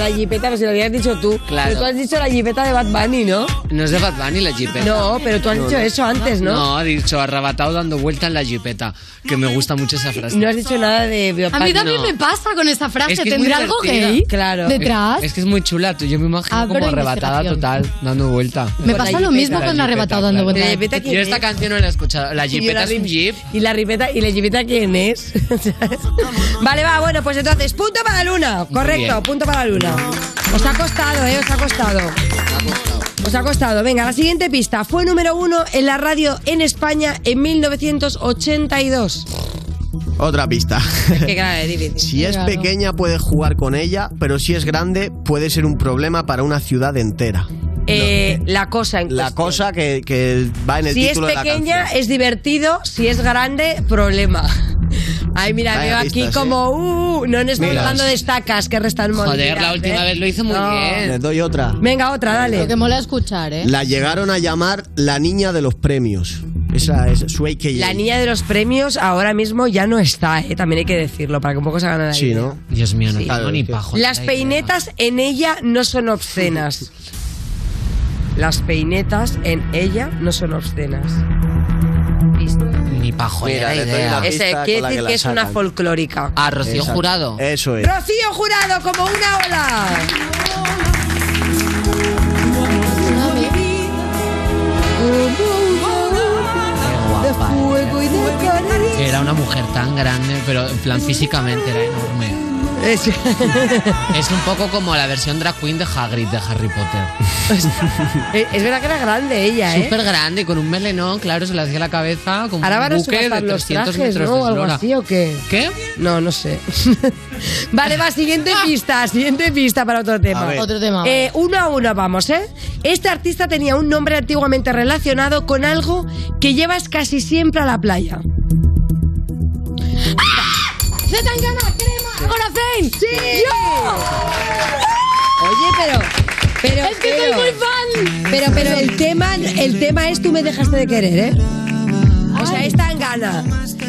la jipeta, pero si lo habías dicho tú. Claro. Pero tú has dicho la jipeta de Bad Bunny, ¿no? No es de Bad Bunny la jipeta. No, pero tú has dicho eso antes, ¿no? No, he dicho arrebatado dando vuelta en la jipeta. Que me gusta mucho esa frase. No has dicho nada de A mí también no. me pasa con esa frase. Es que es ¿Tendrá algo gay? Claro. ¿Detrás? Es que es muy chula, tú- yo me imagino Abro como arrebatada total, dando vuelta. me la pasa lo jipeta. mismo La con jipeta, arrebatado dando ¿Y la jipeta quién Yo esta es? canción no la he escuchado. La jipeta la es un jeep. ¿Y la ripeta, ¿y la jipeta quién es? vale, va, bueno, pues entonces, punto para la luna. Correcto, punto para la luna. Os ha costado, ¿eh? Os ha costado. Os ha costado. Venga, la siguiente pista. Fue número uno en la radio en España en 1982. Otra pista. Qué grave, difícil. Si es pequeña puedes jugar con ella, pero si es grande puede ser un problema para una ciudad entera. Eh, la cosa en La cosa que, que va en el Si es título de la pequeña, canción. es divertido. Si es grande, problema. Ay, mira, Vaya veo aquí como, uh, no nos estamos Mira. dando de estacas que restan Joder, la última vez lo hizo muy bien. Les doy otra. Venga, otra, dale. Lo que mola escuchar, ¿eh? La llegaron a llamar la niña de los premios. Esa es su AKA. La niña de los premios ahora mismo ya no está, ¿eh? también hay que decirlo, para que un poco se hagan la Sí, idea. ¿no? Dios mío, no Sí. tengo ni pajo. Las peinetas en ella no son obscenas. Las peinetas en ella no son obscenas. Ni pajo. Mira, le doy una Ese pista quiere con la decir que la que es una folclórica. Ah, Rocío Exacto. Jurado. Eso es. Rocío Jurado, como una ola. Qué guapa. Que era una mujer tan grande, pero en plan físicamente era enorme. Es, Es un poco como la versión drag queen de Hagrid de Harry Potter. Eh, es verdad que era grande ella, ¿eh? Súper grande, con un melenón, claro, se le hacía la cabeza como Ahora un van a de subastar los 300 trajes, metros ¿no? de O algo eslora. así o qué? ¿Qué? No, no sé. vale, va, siguiente pista, siguiente pista para otro tema. Otro tema. Eh, uno a uno vamos, ¿eh? Este artista tenía un nombre antiguamente relacionado con algo que llevas casi siempre a la playa. ¡Zetangana, crema! ¡Sí! Oye, pero... Pero, Es que pero, soy muy fan. Pero, pero el tema, el tema es tú me dejaste de querer, ¿eh? O sea, es Tangana.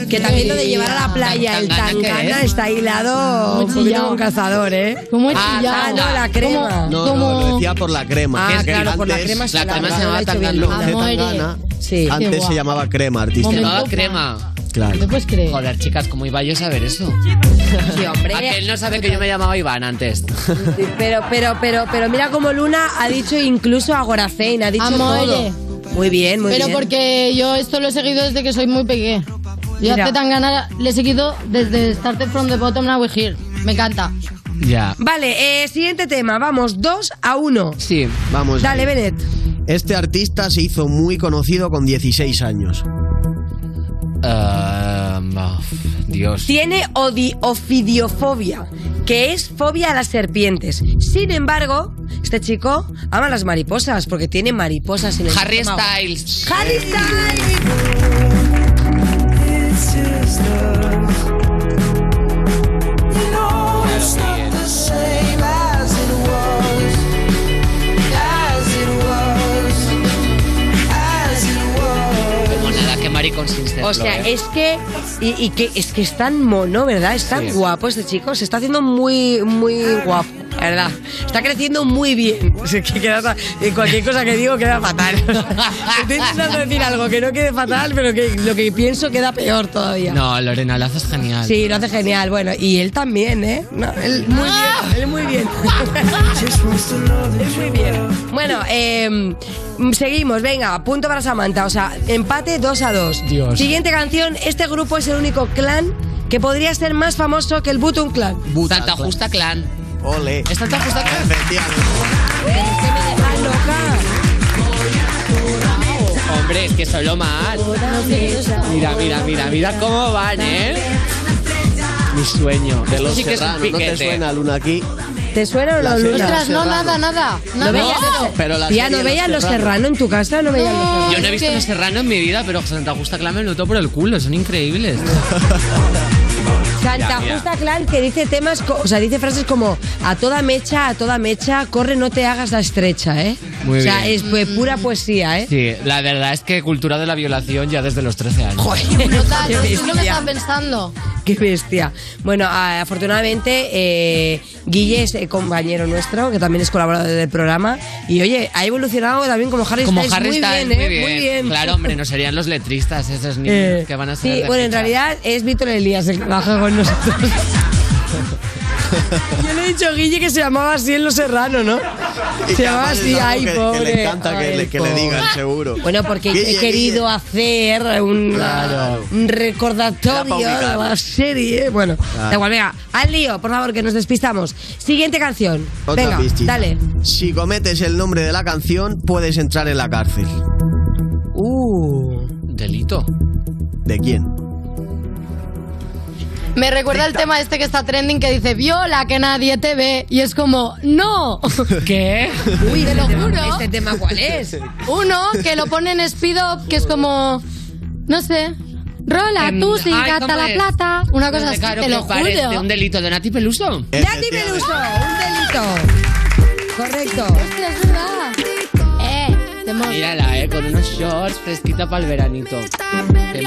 Que también lo de llevar a la playa, el ¿Tangana es? está hilado un poquito chillado. con cazador, ¿eh? ¿Cómo he Ah, chillado? Ah, no, la crema. ¿Cómo? No, ¿Cómo? no, lo decía por la crema. Ah, que claro, por la crema la crema se llamaba Tangana. Zetangana, Sí. Antes se llamaba crema artística. Momento. Llamaba crema. Claro. ¿Te puedes creer? Joder, chicas, ¿cómo iba yo a saber eso? Sí, hombre. Aquel no sabe que yo me llamaba Iván antes. Pero, pero, pero, pero mira como Luna ha dicho incluso Agorafein, ha dicho Amore. todo. Muy bien, muy Pero bien. porque yo esto lo he seguido desde que soy muy pequeña. Yo a Zetangana le he seguido desde Started from the Bottom Now We're Here. Me encanta. Ya. Vale, eh, siguiente tema. Vamos, dos a uno. Sí. Vamos. Dale, Bennett. Este artista se hizo muy conocido con 16 años. Um, oh, Dios. Tiene odi- ofidiofobia, que es fobia a las serpientes. Sin embargo, este chico ama las mariposas porque tiene mariposas en el Harry estómago. Styles. Harry Styles. O sea, ¿eh? es que y, y que es que es tan mono, ¿verdad? Es tan Sí. guapo este chico, se está haciendo muy muy guapo, la verdad. Está creciendo muy bien. O sea, que queda, y cualquier cosa que digo queda fatal. Estoy intentando decir algo que no quede fatal, pero que lo que pienso queda peor todavía. No, Lorena, lo haces genial. Sí, lo hace genial. Bueno, y él también, ¿eh? No, él muy bien, él muy bien. Él muy bien. Bueno, eh, seguimos, venga, punto para Samantha. O sea, empate 2 a 2. Dios. Siguiente canción, este grupo es el único clan que podría ser más famoso que el Button Clan. Santa Justa Clan. Ole. ¿Es Santa Justa Clan? Efectivamente. ¡Ah, loca! Hombre, es que soy lo más. Mira, mira, mira, mira cómo van, ¿eh? Mi sueño. De los sí que serranos, ¿no te suena Luna aquí? ¿Te suena o no, La Luna? Ostras, no, nada, nada. ¿No veías? Pero la Tía, serie ¿no Los veías Los Serrano. Serrano en tu casa? ¿No veías Los Serrano? Yo no he visto Los Serrano en mi vida, pero Santa Justa Clan me lo noto por el culo, son increíbles. Santa mira. Justa Clan que dice temas, o sea, dice frases como a toda mecha, a toda mecha, corre, no te hagas la estrecha, ¿eh? Muy o sea, bien. es pues, pura poesía, ¿eh? Sí, la verdad es que cultura de la violación ya desde los 13 años. Joder, Total, qué es lo que estaba pensando. Qué bestia. Bueno, a- afortunadamente, eh, Guille es eh, compañero nuestro, que también es colaborador del programa. Y oye, ha evolucionado también como Harry Como Styles. Harry muy Styles, bien, ¿eh? muy bien. Muy bien. Claro, hombre, no serían los letristas esos niños Eh, que van a ser. Sí, bueno, en realidad es Víctor Elías el que trabaja con nosotros. Yo le he dicho a Guille que se llamaba así en Los Serranos, ¿no? Se que llamaba así, ay, que- pobre. Que le encanta que, ay, le, que le digan, seguro. Bueno, porque Guille, he querido hacer un, Claro. un recordatorio de la serie. Bueno, Claro. da igual, venga, al lío, por favor, que nos despistamos. Siguiente canción. Otra venga, pistita. dale. Si cometes el nombre de la canción, puedes entrar en la cárcel. Uh. Delito. ¿De quién? Me recuerda el tema este que está trending que dice viola que nadie te ve y es como no. ¿Qué? Uy, te lo este tema- juro. ¿Este tema cuál es? Uno que lo pone en speed up que es como no sé. Rola, Em, tú sí, ay, gata ¿cómo la es? plata. Una cosa así, Claro te que lo parece juro. un delito de Nati Peluso. Nati Peluso, un delito. Correcto. Hostia, es verdad. Eh, te Mírala, eh, con unos shorts fresquita para el veranito. Qué.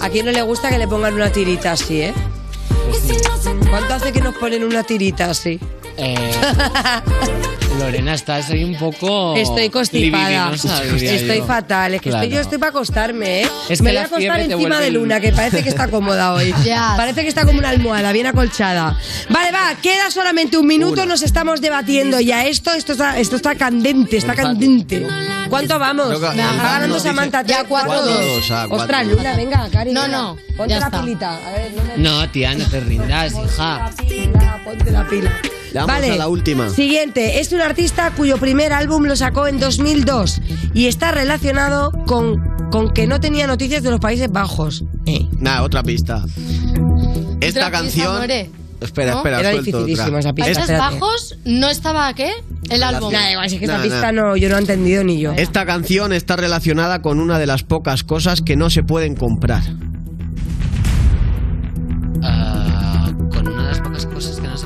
¿A quién no le gusta que le pongan una tirita así, eh? ¿Cuánto hace que nos ponen una tirita así? Eh, Lorena, estás ahí un poco. Estoy constipada. Estoy yo. fatal. Es que estoy, Claro. yo estoy para acostarme, ¿eh? Es Me que voy a la acostar encima de Luna, que parece que está cómoda hoy. Ya. Parece que está como una almohada, bien acolchada. Vale, va, queda solamente un minuto, nos estamos debatiendo ya. Esto, esto está, esto está candente, está candente. ¿Cuánto vamos? Va ganando dice- Samantha. Ya, cuatro, Cuatro, dos. dos, ah, cuatro. Ostras, Luna, venga, Cari. No, no, Ponte la está. pilita. A ver, no me... No, tía, no te rindas, hija. Pila, ponte la pila. Le damos vale. a la última. Siguiente, es un artista cuyo primer álbum lo sacó en 2002 y está relacionado con, con que no tenía noticias de los Países Bajos. Nada, otra pista. Esta Otra canción. pista. Espera, ¿No? espera, Era suelto otra. esa pista. Países espérate. Bajos no estaba qué? El álbum. Nada, igual, es que esa Nah, pista nah. no, yo no he entendido ni yo. Esta canción está relacionada con una de las pocas cosas que no se pueden comprar.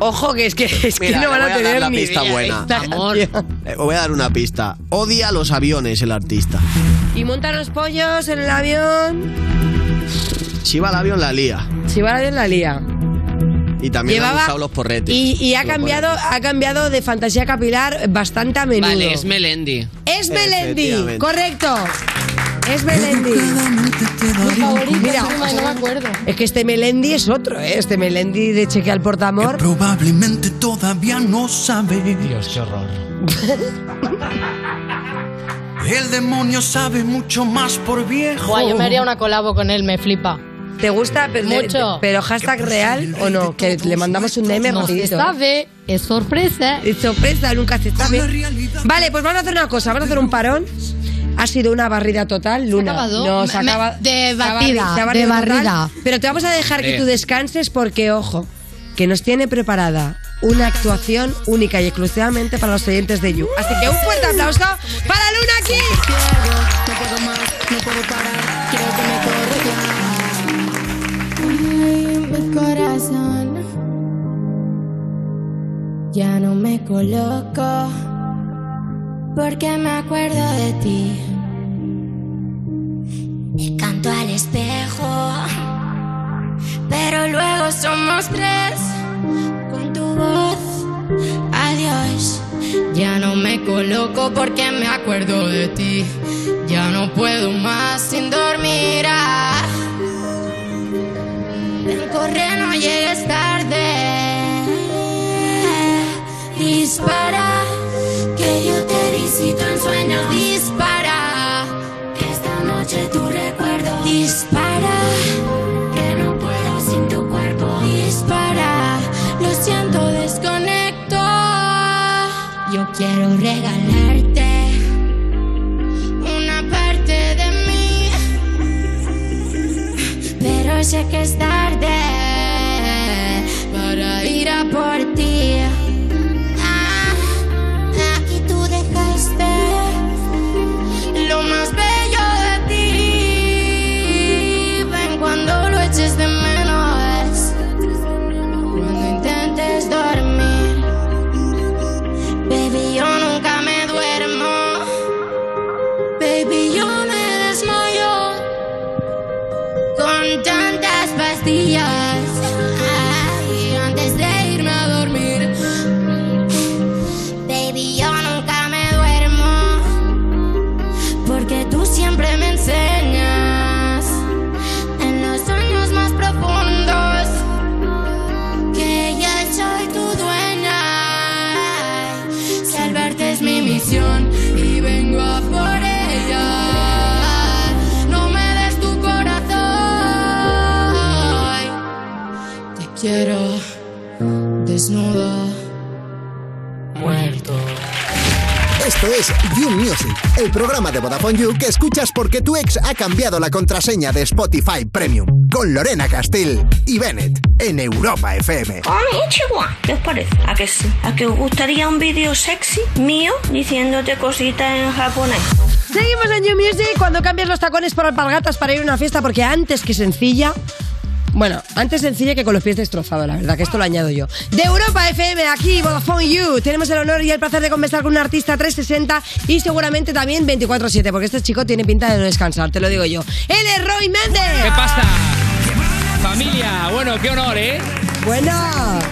Ojo, que es que, es que no van a tener la ni pista idea buena. Amor. canción. Eh, os voy a dar una pista. Odia los aviones el artista. Y montan los pollos en el avión. Si va al avión la lía. Si va bien la lía. Y también le han Llevaba- gustado los porretes. Y, y ha Los cambiado, ha cambiado de fantasía capilar bastante a menudo. Vale, es Melendi. Es Melendi, correcto. Es Melendi. Mi favorito, Mira, encima, y no me acuerdo. es que este Melendi es otro, ¿eh? Este Melendi de Cheque al Portamor. Probablemente todavía no sabe. Dios, qué horror. El demonio sabe mucho más por viejo. Buah, yo me haría una colabo con él, me flipa. ¿Te gusta? Pero, Mucho. pero hashtag real o no, que le mandamos un DM No se sabe, es sorpresa. Es sorpresa, nunca se sabe. Vale, pues vamos a hacer una cosa, vamos a hacer un parón. Ha sido una barrida total, Luna. acabado? No, se Me- acaba de se batida, se ha de total, barrida. pero te vamos a dejar que Eh. tú descanses porque, ojo, que nos tiene preparada una actuación única y exclusivamente para los oyentes de You. Así que un fuerte aplauso para Luna aquí. No puedo más, no puedo parar, quiero que me corre ya. Ay, mi corazón ya no me coloco porque me acuerdo de ti. Le canto al espejo, pero luego somos tres con tu voz. Adiós. Ya no me coloco porque me acuerdo de ti. Ya no puedo más sin dormir. Ah. Ven, corre, no llegues tarde. Dispara, te Dispara, esta noche tu recuerdo. Dispara, que no puedo sin tu cuerpo. Dispara, lo siento, desconecto. Yo quiero regalarte una parte de mí, pero sé que es desnuda, muerto. Esto es You Music, el programa de Vodafone You que escuchas porque tu ex ha cambiado la contraseña de Spotify Premium. Con Lorena Castell y Bennett en Europa FM. ¿Qué os parece? ¿A que sí? ¿A que os gustaría un vídeo sexy mío diciéndote cositas en japonés? Seguimos en You Music cuando cambias los tacones por alpargatas para ir a una fiesta porque antes que sencilla... Bueno, antes sencilla que con los pies destrozados, la verdad, que esto lo añado yo. De Europa FM, aquí, Vodafone You. Tenemos el honor y el placer de conversar con un artista 360 y seguramente también 24-7, porque este chico tiene pinta de no descansar, te lo digo yo. Él es Roy Méndez. ¿Qué pasa? Familia, bueno, qué honor, ¿eh? Bueno.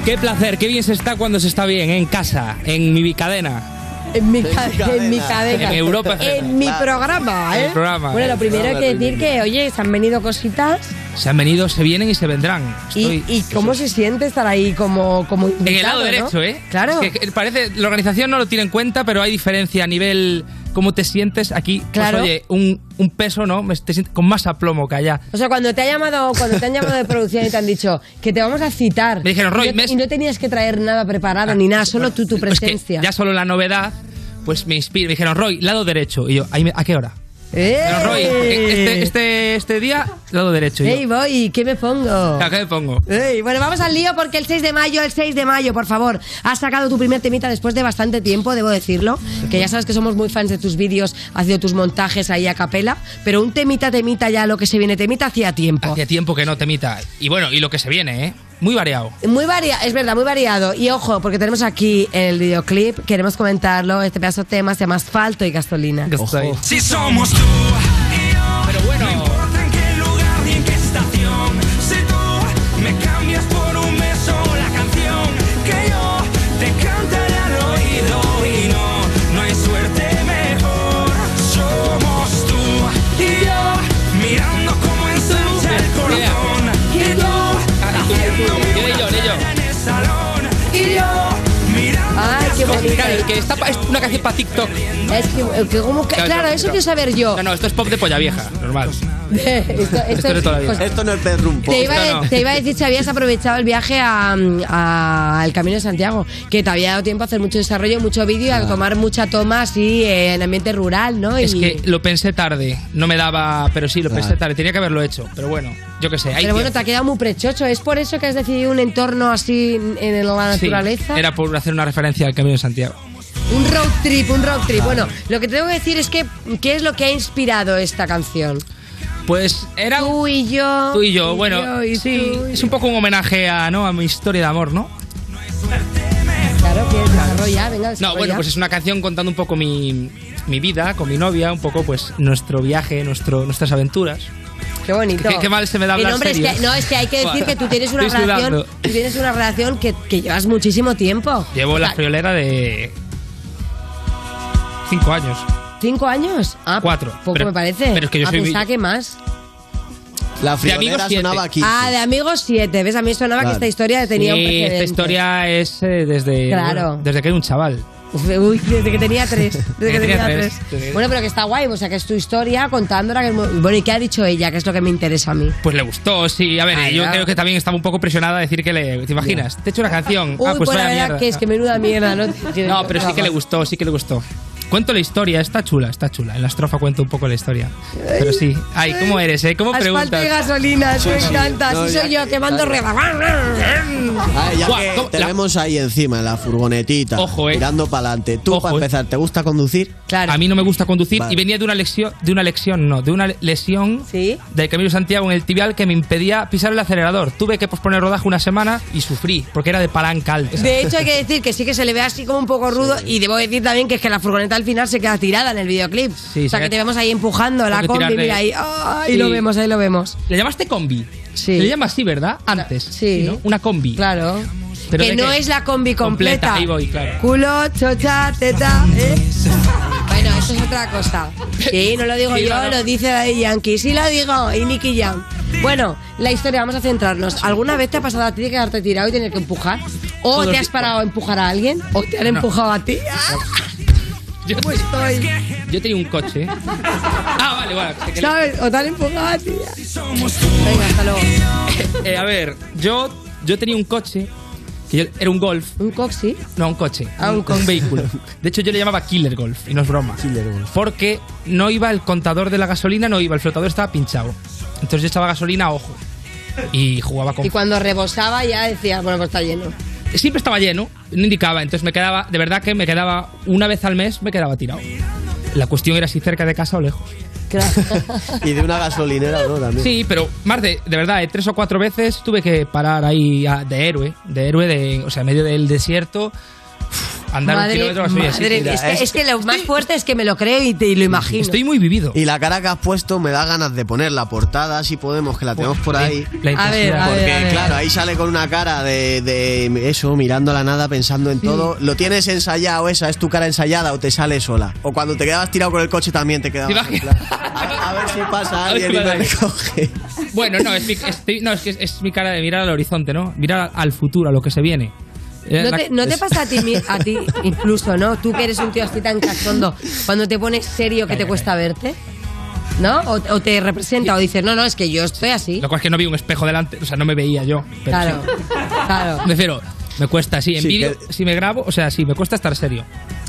Qué placer, qué bien se está cuando se está bien, en casa, en mi bicadena. En mi, ca- en mi cadena. En Europa. En mi programa, ¿eh? En el programa. Bueno, lo primero hay que decir que, oye, se han venido cositas. Se han venido, se vienen y se vendrán. ¿Y, Estoy- y cómo se siente estar ahí como, como En el lado ¿no? derecho, ¿eh? Claro. Es que parece, la organización no lo tiene en cuenta, pero hay diferencia a nivel cómo te sientes aquí. Pues, Claro. oye, un, un peso, ¿no? Te sientes con más aplomo que allá. O sea, cuando te ha llamado, cuando te han llamado de producción y te han dicho que te vamos a citar. Me dijeron, Roy, y no, y no tenías que traer nada preparado ni nada, solo tú, tu Pues que presencia. ya solo la novedad, pues me inspira. Me dijeron, Roy, lado derecho. Y yo, ¿a qué hora? ¡Eh! Pero, Roy, este, este, este día, lado derecho. Yo, ¡Ey, voy! ¿Qué me pongo? ¿A qué me pongo? Ey, bueno, vamos al lío porque el 6 de mayo, el 6 de mayo, por favor, has sacado tu primer temita después de bastante tiempo, debo decirlo, que ya sabes que somos muy fans de tus vídeos, haciendo tus montajes ahí a capela, pero un temita, temita ya lo que se viene, temita hacía tiempo. Hacía tiempo que no te mita. Y bueno, y lo que se viene, ¿eh? Muy variado. Muy variado, es verdad, muy variado. Y ojo, porque tenemos aquí el videoclip, queremos comentarlo, este pedazo de tema se llama Asfalto y Gasolina. Si somos tú eso quiero saber yo. No, no, esto es pop de polla vieja, normal. esto, es no es bedroom pop. Te iba, a, No, no. te iba a decir si habías aprovechado el viaje a- a- al Camino de Santiago, que te había dado tiempo a hacer mucho desarrollo, mucho vídeo y a tomar mucha toma así en ambiente rural, ¿no? Es Y- que lo pensé tarde, no me daba, pero sí, lo pensé Claro. tarde, tenía que haberlo hecho, pero bueno, yo qué sé. hay Pero bueno, te ha quedado muy prechocho. ¿Es por eso que has decidido un entorno así en la Sí, naturaleza? era por hacer una referencia al Camino de Santiago. Un road trip, un road trip. Bueno, lo que te tengo que decir es que, ¿qué es lo que ha inspirado esta canción? Pues era Tú y yo. tú y yo, bueno, yo y sí, tú y- es un poco un homenaje a, ¿no? a mi historia de amor, ¿no? Claro, que desarrolla, venga, No, desarrolla. bueno, pues es una canción contando un poco mi, mi vida con mi novia, un poco pues nuestro viaje, nuestro, nuestras aventuras. Qué bonito. Qué- qué mal se me da hablar hombre, es serio. que, no, es que hay que decir que tú tienes una Estoy relación, tú tienes una relación que, que llevas muchísimo tiempo. Llevo la friolera de cinco años. ¿Cinco años? Ah, Cuatro. Poco Pero- me parece. pero es que yo Ah, soy- pensaba que más. La De friolera amigos siete. sonaba aquí. Ah, de amigos siete. ¿Ves? A mí sonaba que Claro. esta historia tenía un Sí, precedente. esta historia es eh, desde, Claro. bueno, desde que era un chaval. Uy, desde que tenía tres. Desde que Tenía tenía tres. tres. Bueno, pero que está guay, o sea, que es tu historia contándola. Que es muy- Bueno, ¿y qué ha dicho ella? Que es lo que me interesa a mí. Pues le gustó, sí. A ver, Ah, yo creo que también estaba un poco presionada a decir que le. ¿Te imaginas? Te he hecho una canción. Uy, ah, pues pues la verdad mierda. que es que menuda mierda, ¿no? No, pero sí que le gustó, sí que le gustó. Cuento la historia, está chula, está chula. En la estrofa cuento un poco la historia. Pero sí. Ay, ¿cómo eres, eh? ¿Cómo Asfalto preguntas? y gasolina, eso me sí. encanta. No, Así ya soy que- yo. Ah, ya Guau, que ¿cómo? La- tenemos ahí encima en la furgonetita, Ojo, eh. mirando para adelante. Tú, Ojo, para eh. empezar, ¿te gusta conducir? Claro. A mí no me gusta conducir Vale. y venía de una lesión, de una lección, no, de una lesión ¿Sí? del Camino de Santiago en el tibial que me impedía pisar el acelerador. Tuve que posponer el rodaje una semana y sufrí, porque era de palanca alta. De hecho, hay que decir que sí que se le ve así como un poco rudo. Y debo decir también que es que la furgoneta al final se queda tirada en el videoclip. Sí, o sea, se que te vemos ahí empujando la combi. tirar de- Mira ahí. ¡Ah! Ahí Sí. lo vemos, ahí lo vemos. ¿Le llamaste combi? Sí. Se le llama así, ¿verdad? Antes. Sí. ¿no? Una combi. Claro. ¿Pero que no qué? es la combi completa. Completa, ahí voy, claro. Culo, chocha, teta. ¿eh? Bueno, eso es otra cosa. Sí, no lo digo Sí, yo, no, no. lo dice Daddy Yankee. Sí lo digo, y Nicky Jam. Bueno, la historia, vamos a centrarnos. ¿Alguna vez te ha pasado a ti de quedarte tirado y tener que empujar? ¿O Todo te has parado a empujar a alguien? ¿O te han No. empujado a ti? Yo, ¿Cómo estoy? yo tenía un coche. Ah, vale, vale. que- ¿Sabes? ¿O te han empujado a ti? Venga, hasta luego. Eh, a ver, yo yo tenía un coche, que yo- era un Golf. ¿Un coxi? No, un coche. Ah, un un, coche. vehículo. De hecho, yo le llamaba Killer Golf, y no es broma. Porque no iba el contador de la gasolina, no iba, el flotador estaba pinchado. Entonces yo echaba gasolina a ojo. Y jugaba con Y cuando rebosaba ya decía, bueno, pues está lleno. Siempre estaba lleno, no indicaba, entonces me quedaba, de verdad que me quedaba una vez al mes, me quedaba tirado. La cuestión era si cerca de casa o lejos. Y de una gasolinera, ¿no? También. Sí, pero más de, de verdad, eh, tres o cuatro veces tuve que parar ahí a- de héroe, de héroe, de, o sea, en medio del desierto, andar un kilómetro madre sí. mía, es, que, es que lo más fuerte es que me lo creo y, te, y lo imagino. Estoy muy vivido. Y la cara que has puesto me da ganas de poner la portada, si podemos, que la tenemos por ahí. La A ver, a Porque, ver, a claro, ahí sale con una cara de, de eso, mirando la nada, pensando en todo. ¿Lo tienes ensayado esa? ¿Es tu cara ensayada o te sale sola? O cuando te quedabas tirado con el coche también te quedabas. en plan, a, a ver si pasa A alguien y me recoge. Bueno, no, es mi, estoy- no, es que es, es mi cara de mirar al horizonte, ¿no? Mirar al futuro, a lo que se viene. Eh, ¿No la- te, no te pasa a ti, mi- a ti incluso, ¿no? Tú que eres un tío así tan cachondo, cuando te pones serio que te cuesta verte, ¿no? O, o te representa o dices, no, no, es que yo estoy así. Lo cual es que no vi un espejo delante, o sea, no me veía yo. pero Claro, sí. claro. Me refiero, me cuesta, sí, en Sí, vídeo, si me grabo, o sea, sí, me cuesta estar serio.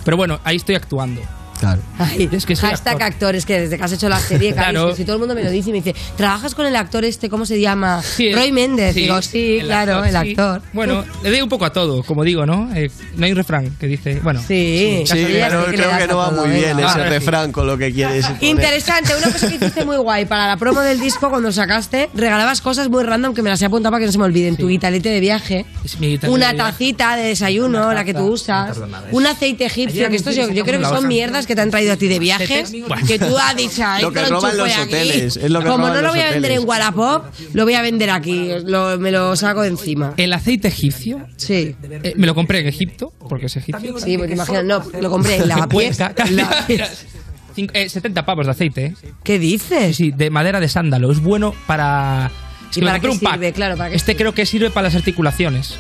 Pero bueno, ahí estoy actuando. Claro. Ay, Es que hashtag actor. actor. es que desde que has hecho la serie, claro. Claro. es que si todo el mundo me lo dice y me dice, ¿trabajas con el actor este, cómo se llama? Sí, Roy Méndez. sí, Digo, sí, el claro, actor, el sí. actor. Bueno, le doy un poco a todo, como digo, ¿no? Eh, no hay un refrán que dice, bueno. Sí, Sí, que creo que no va todo, muy bien venga. ese sí. refrán con lo que quieres. poner. Interesante, una cosa que hiciste muy guay para la promo del disco cuando sacaste, regalabas cosas muy random que me las he apuntado para que no se me olviden. Tu guitalete de viaje, una de viaje. tacita de desayuno, la que tú usas, un aceite egipcio, que estos yo, yo creo que son mierdas que te han traído a ti de viaje, que tú has dicho, "Ay, Lo que roban los aquí". hoteles, es lo que Como roban no lo voy a vender hoteles. en Wallapop, lo voy a vender aquí, lo- me lo saco de encima. El aceite egipcio, Sí. eh, me lo compré en Egipto, porque es egipcio. Sí, porque imagina, no, lo compré en la la- Cinco- eh, 70 pavos de aceite, ¿eh? ¿Qué dices? Sí, de madera de sándalo. Es bueno para. Es ¿Y que me para qué un pack. sirve? Claro, ¿para qué Este creo que sirve para las articulaciones.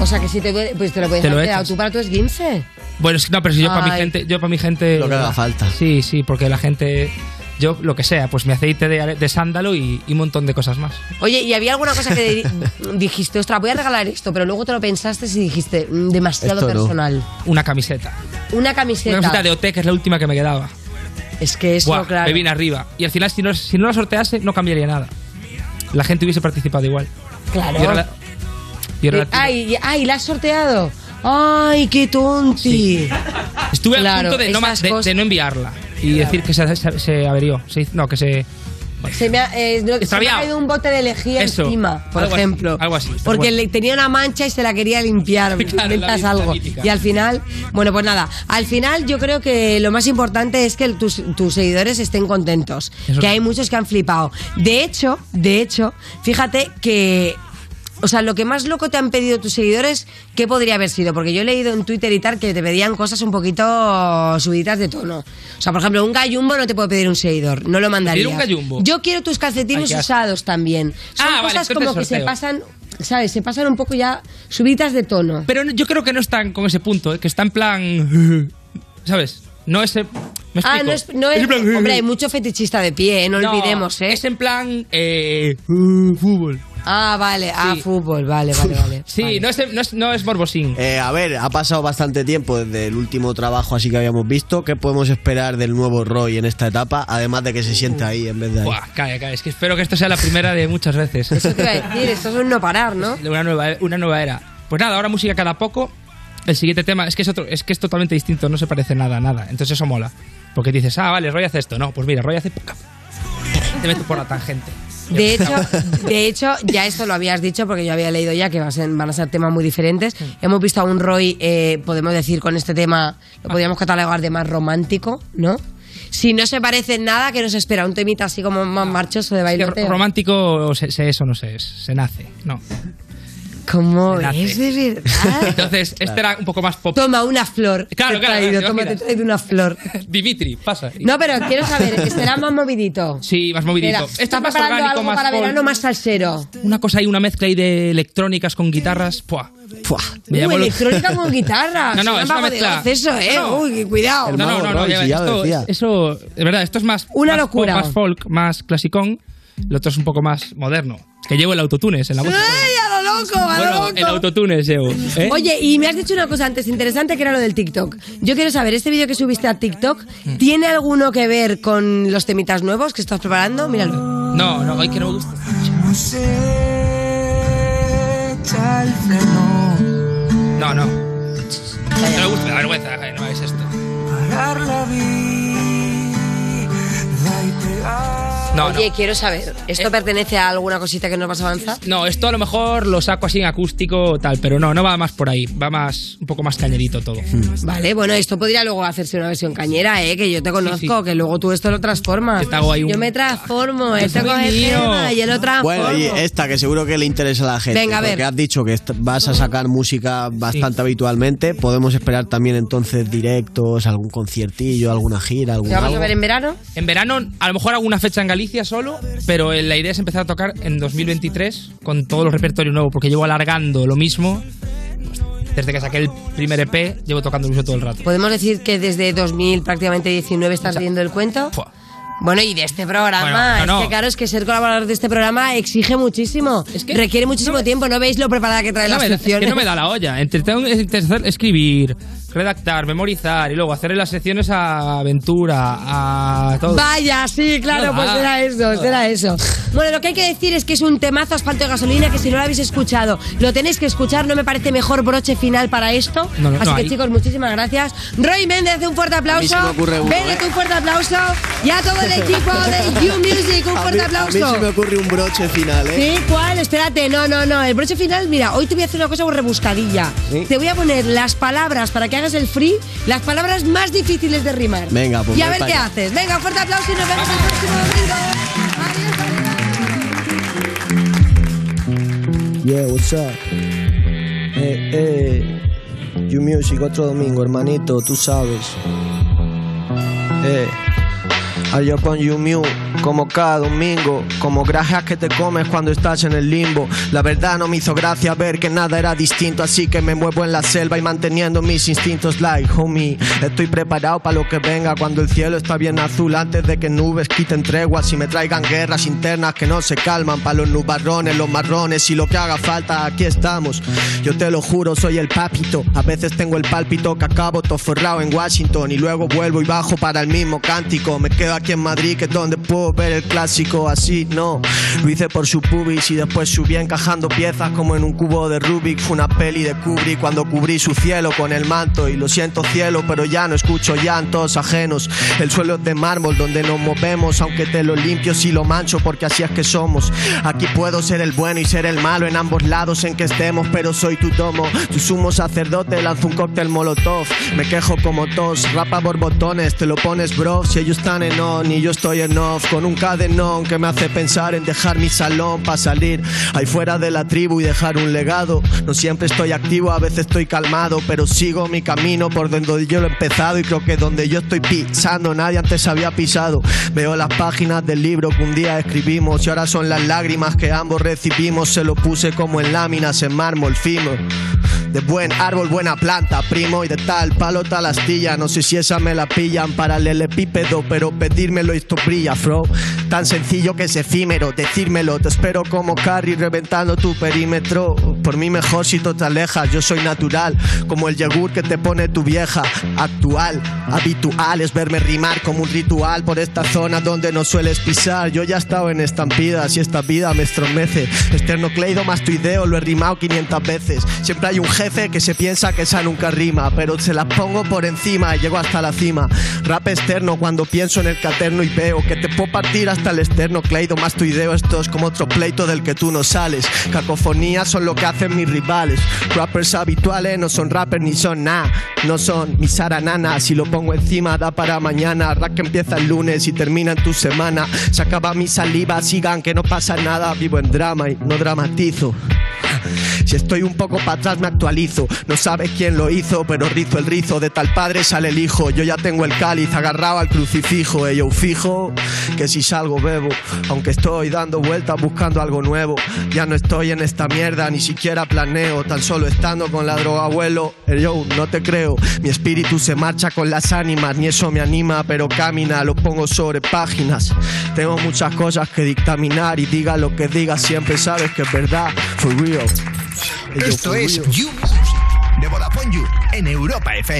O sea que si te duele, pues te lo puedes Te lo hacer echas. tú para tu esguince. Bueno, es que no, pero si yo para mi Ay. gente. Yo para mi gente. Lo que haga falta. Sí, sí, porque la gente. Yo, lo que sea, pues mi aceite de, de sándalo y, y un montón de cosas más. Oye, ¿y había alguna cosa que di- dijiste, ostras, voy a regalar esto, pero luego te lo pensaste y dijiste, "Mm, demasiado Esto no. personal? Una camiseta. Una camiseta. Una camiseta de OT, que es la última que me quedaba. Es que eso, Buah, claro. Me vine arriba. Y al final, si no, si no la sortease, no cambiaría nada. La gente hubiese participado igual. Claro. Y ahora la- Eh, ay, ay, ¿la has sorteado? Ay, qué tonti. Estuve Claro, a punto de no, esas de- cosas- de no enviarla y decir que se, se, se averió. Se no, que se. Se me, ha, eh, no, se me ha Extraviado. caído un bote de lejía Eso. encima, por Algo así, ejemplo. algo así, Porque bueno. le- tenía una mancha y se la quería limpiar. Claro, Inventas la- algo. Y al final, bueno, pues nada. Al final, yo creo que lo más importante es que tus, tus seguidores estén contentos. Eso que hay muchos que han flipado. De hecho, de hecho, fíjate que. O sea, lo que más loco te han pedido tus seguidores, ¿qué podría haber sido? Porque yo he leído en Twitter y tal que te pedían cosas un poquito subiditas de tono. O sea, por ejemplo, un gallumbo no te puede pedir un seguidor, no lo mandaría. ¿Pedir un gallumbo? Yo quiero tus calcetines Ay, usados también. Son Ah, cosas como que se pasan, ¿sabes? Se pasan un poco ya subidas de tono. Pero yo creo que no están con ese punto, ¿eh? que está en plan. ¿Sabes? No ese. ¿Me Ah, no es, no es- en plan, hombre, hay mucho fetichista de pie, ¿eh? no, olvidemos, ¿eh? Es en plan. Eh, fútbol. Ah, vale, ah, Sí. fútbol, vale, vale, vale. Sí, no, es, no, es, no es morbosín. Eh, a ver, ha pasado bastante tiempo desde el último trabajo así que habíamos visto. ¿Qué podemos esperar del nuevo Roy en esta etapa? Además de que se sienta ahí en vez de ahí. Buah, calla, calla. Es que espero que esto sea la primera de muchas veces. Eso te iba a decir, esto es un no parar, ¿no? De una nueva, una nueva era. Pues nada, ahora música cada poco. El siguiente tema es que es otro, es que es totalmente distinto, no se parece nada a nada. Entonces eso mola. Porque dices, ah, vale, Roy hace esto. No, pues mira, Roy hace. Te meto por la tangente. De hecho, de hecho, ya esto lo habías dicho porque yo había leído ya que va a ser- van a ser temas muy diferentes. Hemos visto a un Roy, eh, podemos decir con este tema, lo podríamos catalogar de más romántico, ¿no? Si no se parece en nada, que nos espera un temita así como más marchoso de bailoteo. romántico, se, se- eso no sé, es- se nace. No. ¿Cómo es de verdad? Entonces, este era un poco más pop. Toma una flor. Claro, Te he claro, traído, ¿te toma, te he traído una flor. Dimitri, pasa. No, pero quiero saber, ¿será más movidito? Sí, más movidito. Esto ¿Está es más preparando orgánico, algo más para verano más salsero? Una cosa ahí, una mezcla ahí de electrónicas con guitarras. ¡Puah! Me Uy, electrónica con guitarra. No, no, es una mezcla. Eso, ¿eh? No, no. Uy, cuidado. No, no, no, no, ya ves, esto, eso, de verdad, esto es más. Una más locura. pop, más folk, más clasicón. Lo otro es un poco más moderno. Que llevo el autotunes en la voz. ¡Ay, a lo loco, a lo Bueno, loco. el autotune. ¿eh? Oye, y me has dicho una cosa antes interesante que era lo del TikTok. Yo quiero saber, ¿este vídeo que subiste a TikTok tiene alguno que ver con los temitas nuevos que estás preparando? Míralo. No, no, hay que no me gusta. No, no. No me gusta, me da vergüenza. No es esto. No, no. Oye, quiero saber, ¿esto pertenece a alguna cosita que nos vas a avanzar? No, esto a lo mejor lo saco así en acústico o tal, pero no, no va más por ahí. Va más, un poco más cañerito todo. Vale, bueno, esto podría luego hacerse una versión cañera, ¿eh? Que yo te conozco, que luego tú esto lo transformas. Yo te hago ahí un- Yo me transformo, este soy coge el tema y yo lo transformo. Bueno, y esta que seguro que le interesa a la gente. Venga, a ver. Porque has dicho que vas a sacar música bastante habitualmente. Podemos esperar también entonces directos, algún conciertillo, alguna gira, algún ¿Lo vamos algo? a ver en verano? En verano, a lo mejor alguna fecha en Galicia solo, pero la idea es empezar a tocar en 2023 con todo el repertorio nuevo, porque llevo alargando lo mismo. desde que saqué el primer EP, llevo tocando lo mismo todo el rato. ¿Podemos decir que desde 2000, prácticamente 19, estás viendo el cuento? Bueno, y de este programa, Bueno, no, es que claro, es que ser colaborador de este programa exige muchísimo. Requiere muchísimo tiempo, ¿no veis lo preparada que trae No las da, es que secciones? no me da la olla. Entre, tengo que intentar escribir, redactar, memorizar y luego hacerle las secciones a Aventura, a todo. Vaya, sí, claro, No pues será eso, será eso. Bueno, lo que hay que decir es que es un temazo asfalto de gasolina que si no lo habéis escuchado, lo tenéis que escuchar, no me parece mejor broche final para esto. No, no, Así no que hay. chicos, muchísimas gracias. Roy Méndez, un fuerte A mí aplauso. se me ocurre uno, Bennett, ¿eh? un fuerte aplauso. Y a todo equipo de You Music, un A fuerte mí- aplauso. A mí se me ocurre un broche final, ¿eh? Sí, ¿cuál? Espérate, no, no, no. El broche final, mira, hoy te voy a hacer una cosa rebuscadilla. ¿Sí? Te voy a poner las palabras para que hagas el free, las palabras más difíciles de rimar. Venga, pues Y a ver qué haces. Venga, un fuerte aplauso y nos vemos el próximo domingo. Yeah, what's up? Eh, eh. You Music, otro domingo, hermanito, tú sabes. Eh. Japón You Music, como cada domingo, como gracias que te comes cuando estás en el limbo. La verdad no me hizo gracia ver que nada era distinto, así que me muevo en la selva y manteniendo mis instintos like, homie. Estoy preparado para lo que venga cuando el cielo está bien azul, antes de que nubes quiten treguas y me traigan guerras internas que no se calman. Para los nubarrones, los marrones y lo que haga falta, aquí estamos. Yo te lo juro, soy el papito. A veces tengo el pálpito que acabo todo forrado en Washington y luego vuelvo y bajo para el mismo cántico. Me quedo aquí en Madrid, que es donde puedo ver el clásico. Así no, lo hice por su pubis y después subí encajando piezas como en un cubo de Rubik. Fue una peli de Kubrick cuando cubrí su cielo con el manto. Y lo siento, cielo, pero ya no escucho llantos ajenos. El suelo es de mármol donde nos movemos, aunque te lo limpio si lo mancho, porque así es que somos. Aquí puedo ser el bueno y ser el malo en ambos lados en que estemos, pero soy tu domo. Tu sumo sacerdote lanza un cóctel molotov. Me quejo como tos, rapa por botones, te lo pones bro. Si ellos están en on y yo estoy en off, con un cadenón que me hace pensar en dejar mi salón para salir ahí fuera de la tribu y dejar un legado. No siempre estoy activo, a veces estoy calmado, pero sigo mi camino por donde yo lo he empezado y creo que donde yo estoy pisando nadie antes había pisado. Veo las páginas del libro que un día escribimos y ahora son las lágrimas que ambos recibimos. Se lo puse como en láminas en mármol fino. De buen árbol, buena planta, primo, y de tal palo tal astilla. No sé si esa me la pillan para el elepípedo, pero pedírmelo y esto brilla, bro. Tan sencillo que es efímero, decírmelo. Te espero como Carrie reventando tu perímetro. Por mí mejor si tú te alejas, yo soy natural, como el yogur que te pone tu vieja. Actual, habitual es verme rimar como un ritual por esta zona donde no sueles pisar. Yo ya he estado en estampidas y esta vida me estremece. Esternocleido más tu ideo, lo he rimado 500 veces. Siempre hay un que se piensa que esa nunca rima, pero se la pongo por encima y llego hasta la cima. Rap externo cuando pienso en el caterno y veo que te puedo partir hasta el externo. Cleido más tu ideo, esto es como otro pleito del que tú no sales. Cacofonías son lo que hacen mis rivales. Rappers habituales no son rappers ni son nada. No son mis arananas. Si lo pongo encima da para mañana. Rap que empieza el lunes y termina en tu semana. Se acaba mi saliva, sigan que no pasa nada. Vivo en drama y no dramatizo. Si estoy un poco para atrás me actualizo. No sabes quién lo hizo, pero rizo el rizo. De tal padre sale el hijo. Yo ya tengo el cáliz agarrado al crucifijo. Y yo fijo que si salgo bebo. Aunque estoy dando vueltas buscando algo nuevo. Ya no estoy en esta mierda, ni siquiera planeo. Tan solo estando con la droga abuelo. Yo no te creo. Mi espíritu se marcha con las ánimas. Ni eso me anima, pero camina. Lo pongo sobre páginas. Tengo muchas cosas que dictaminar. Y diga lo que diga, siempre sabes que es verdad. For real. Esto es You Music de Vodafone You en Europa FM.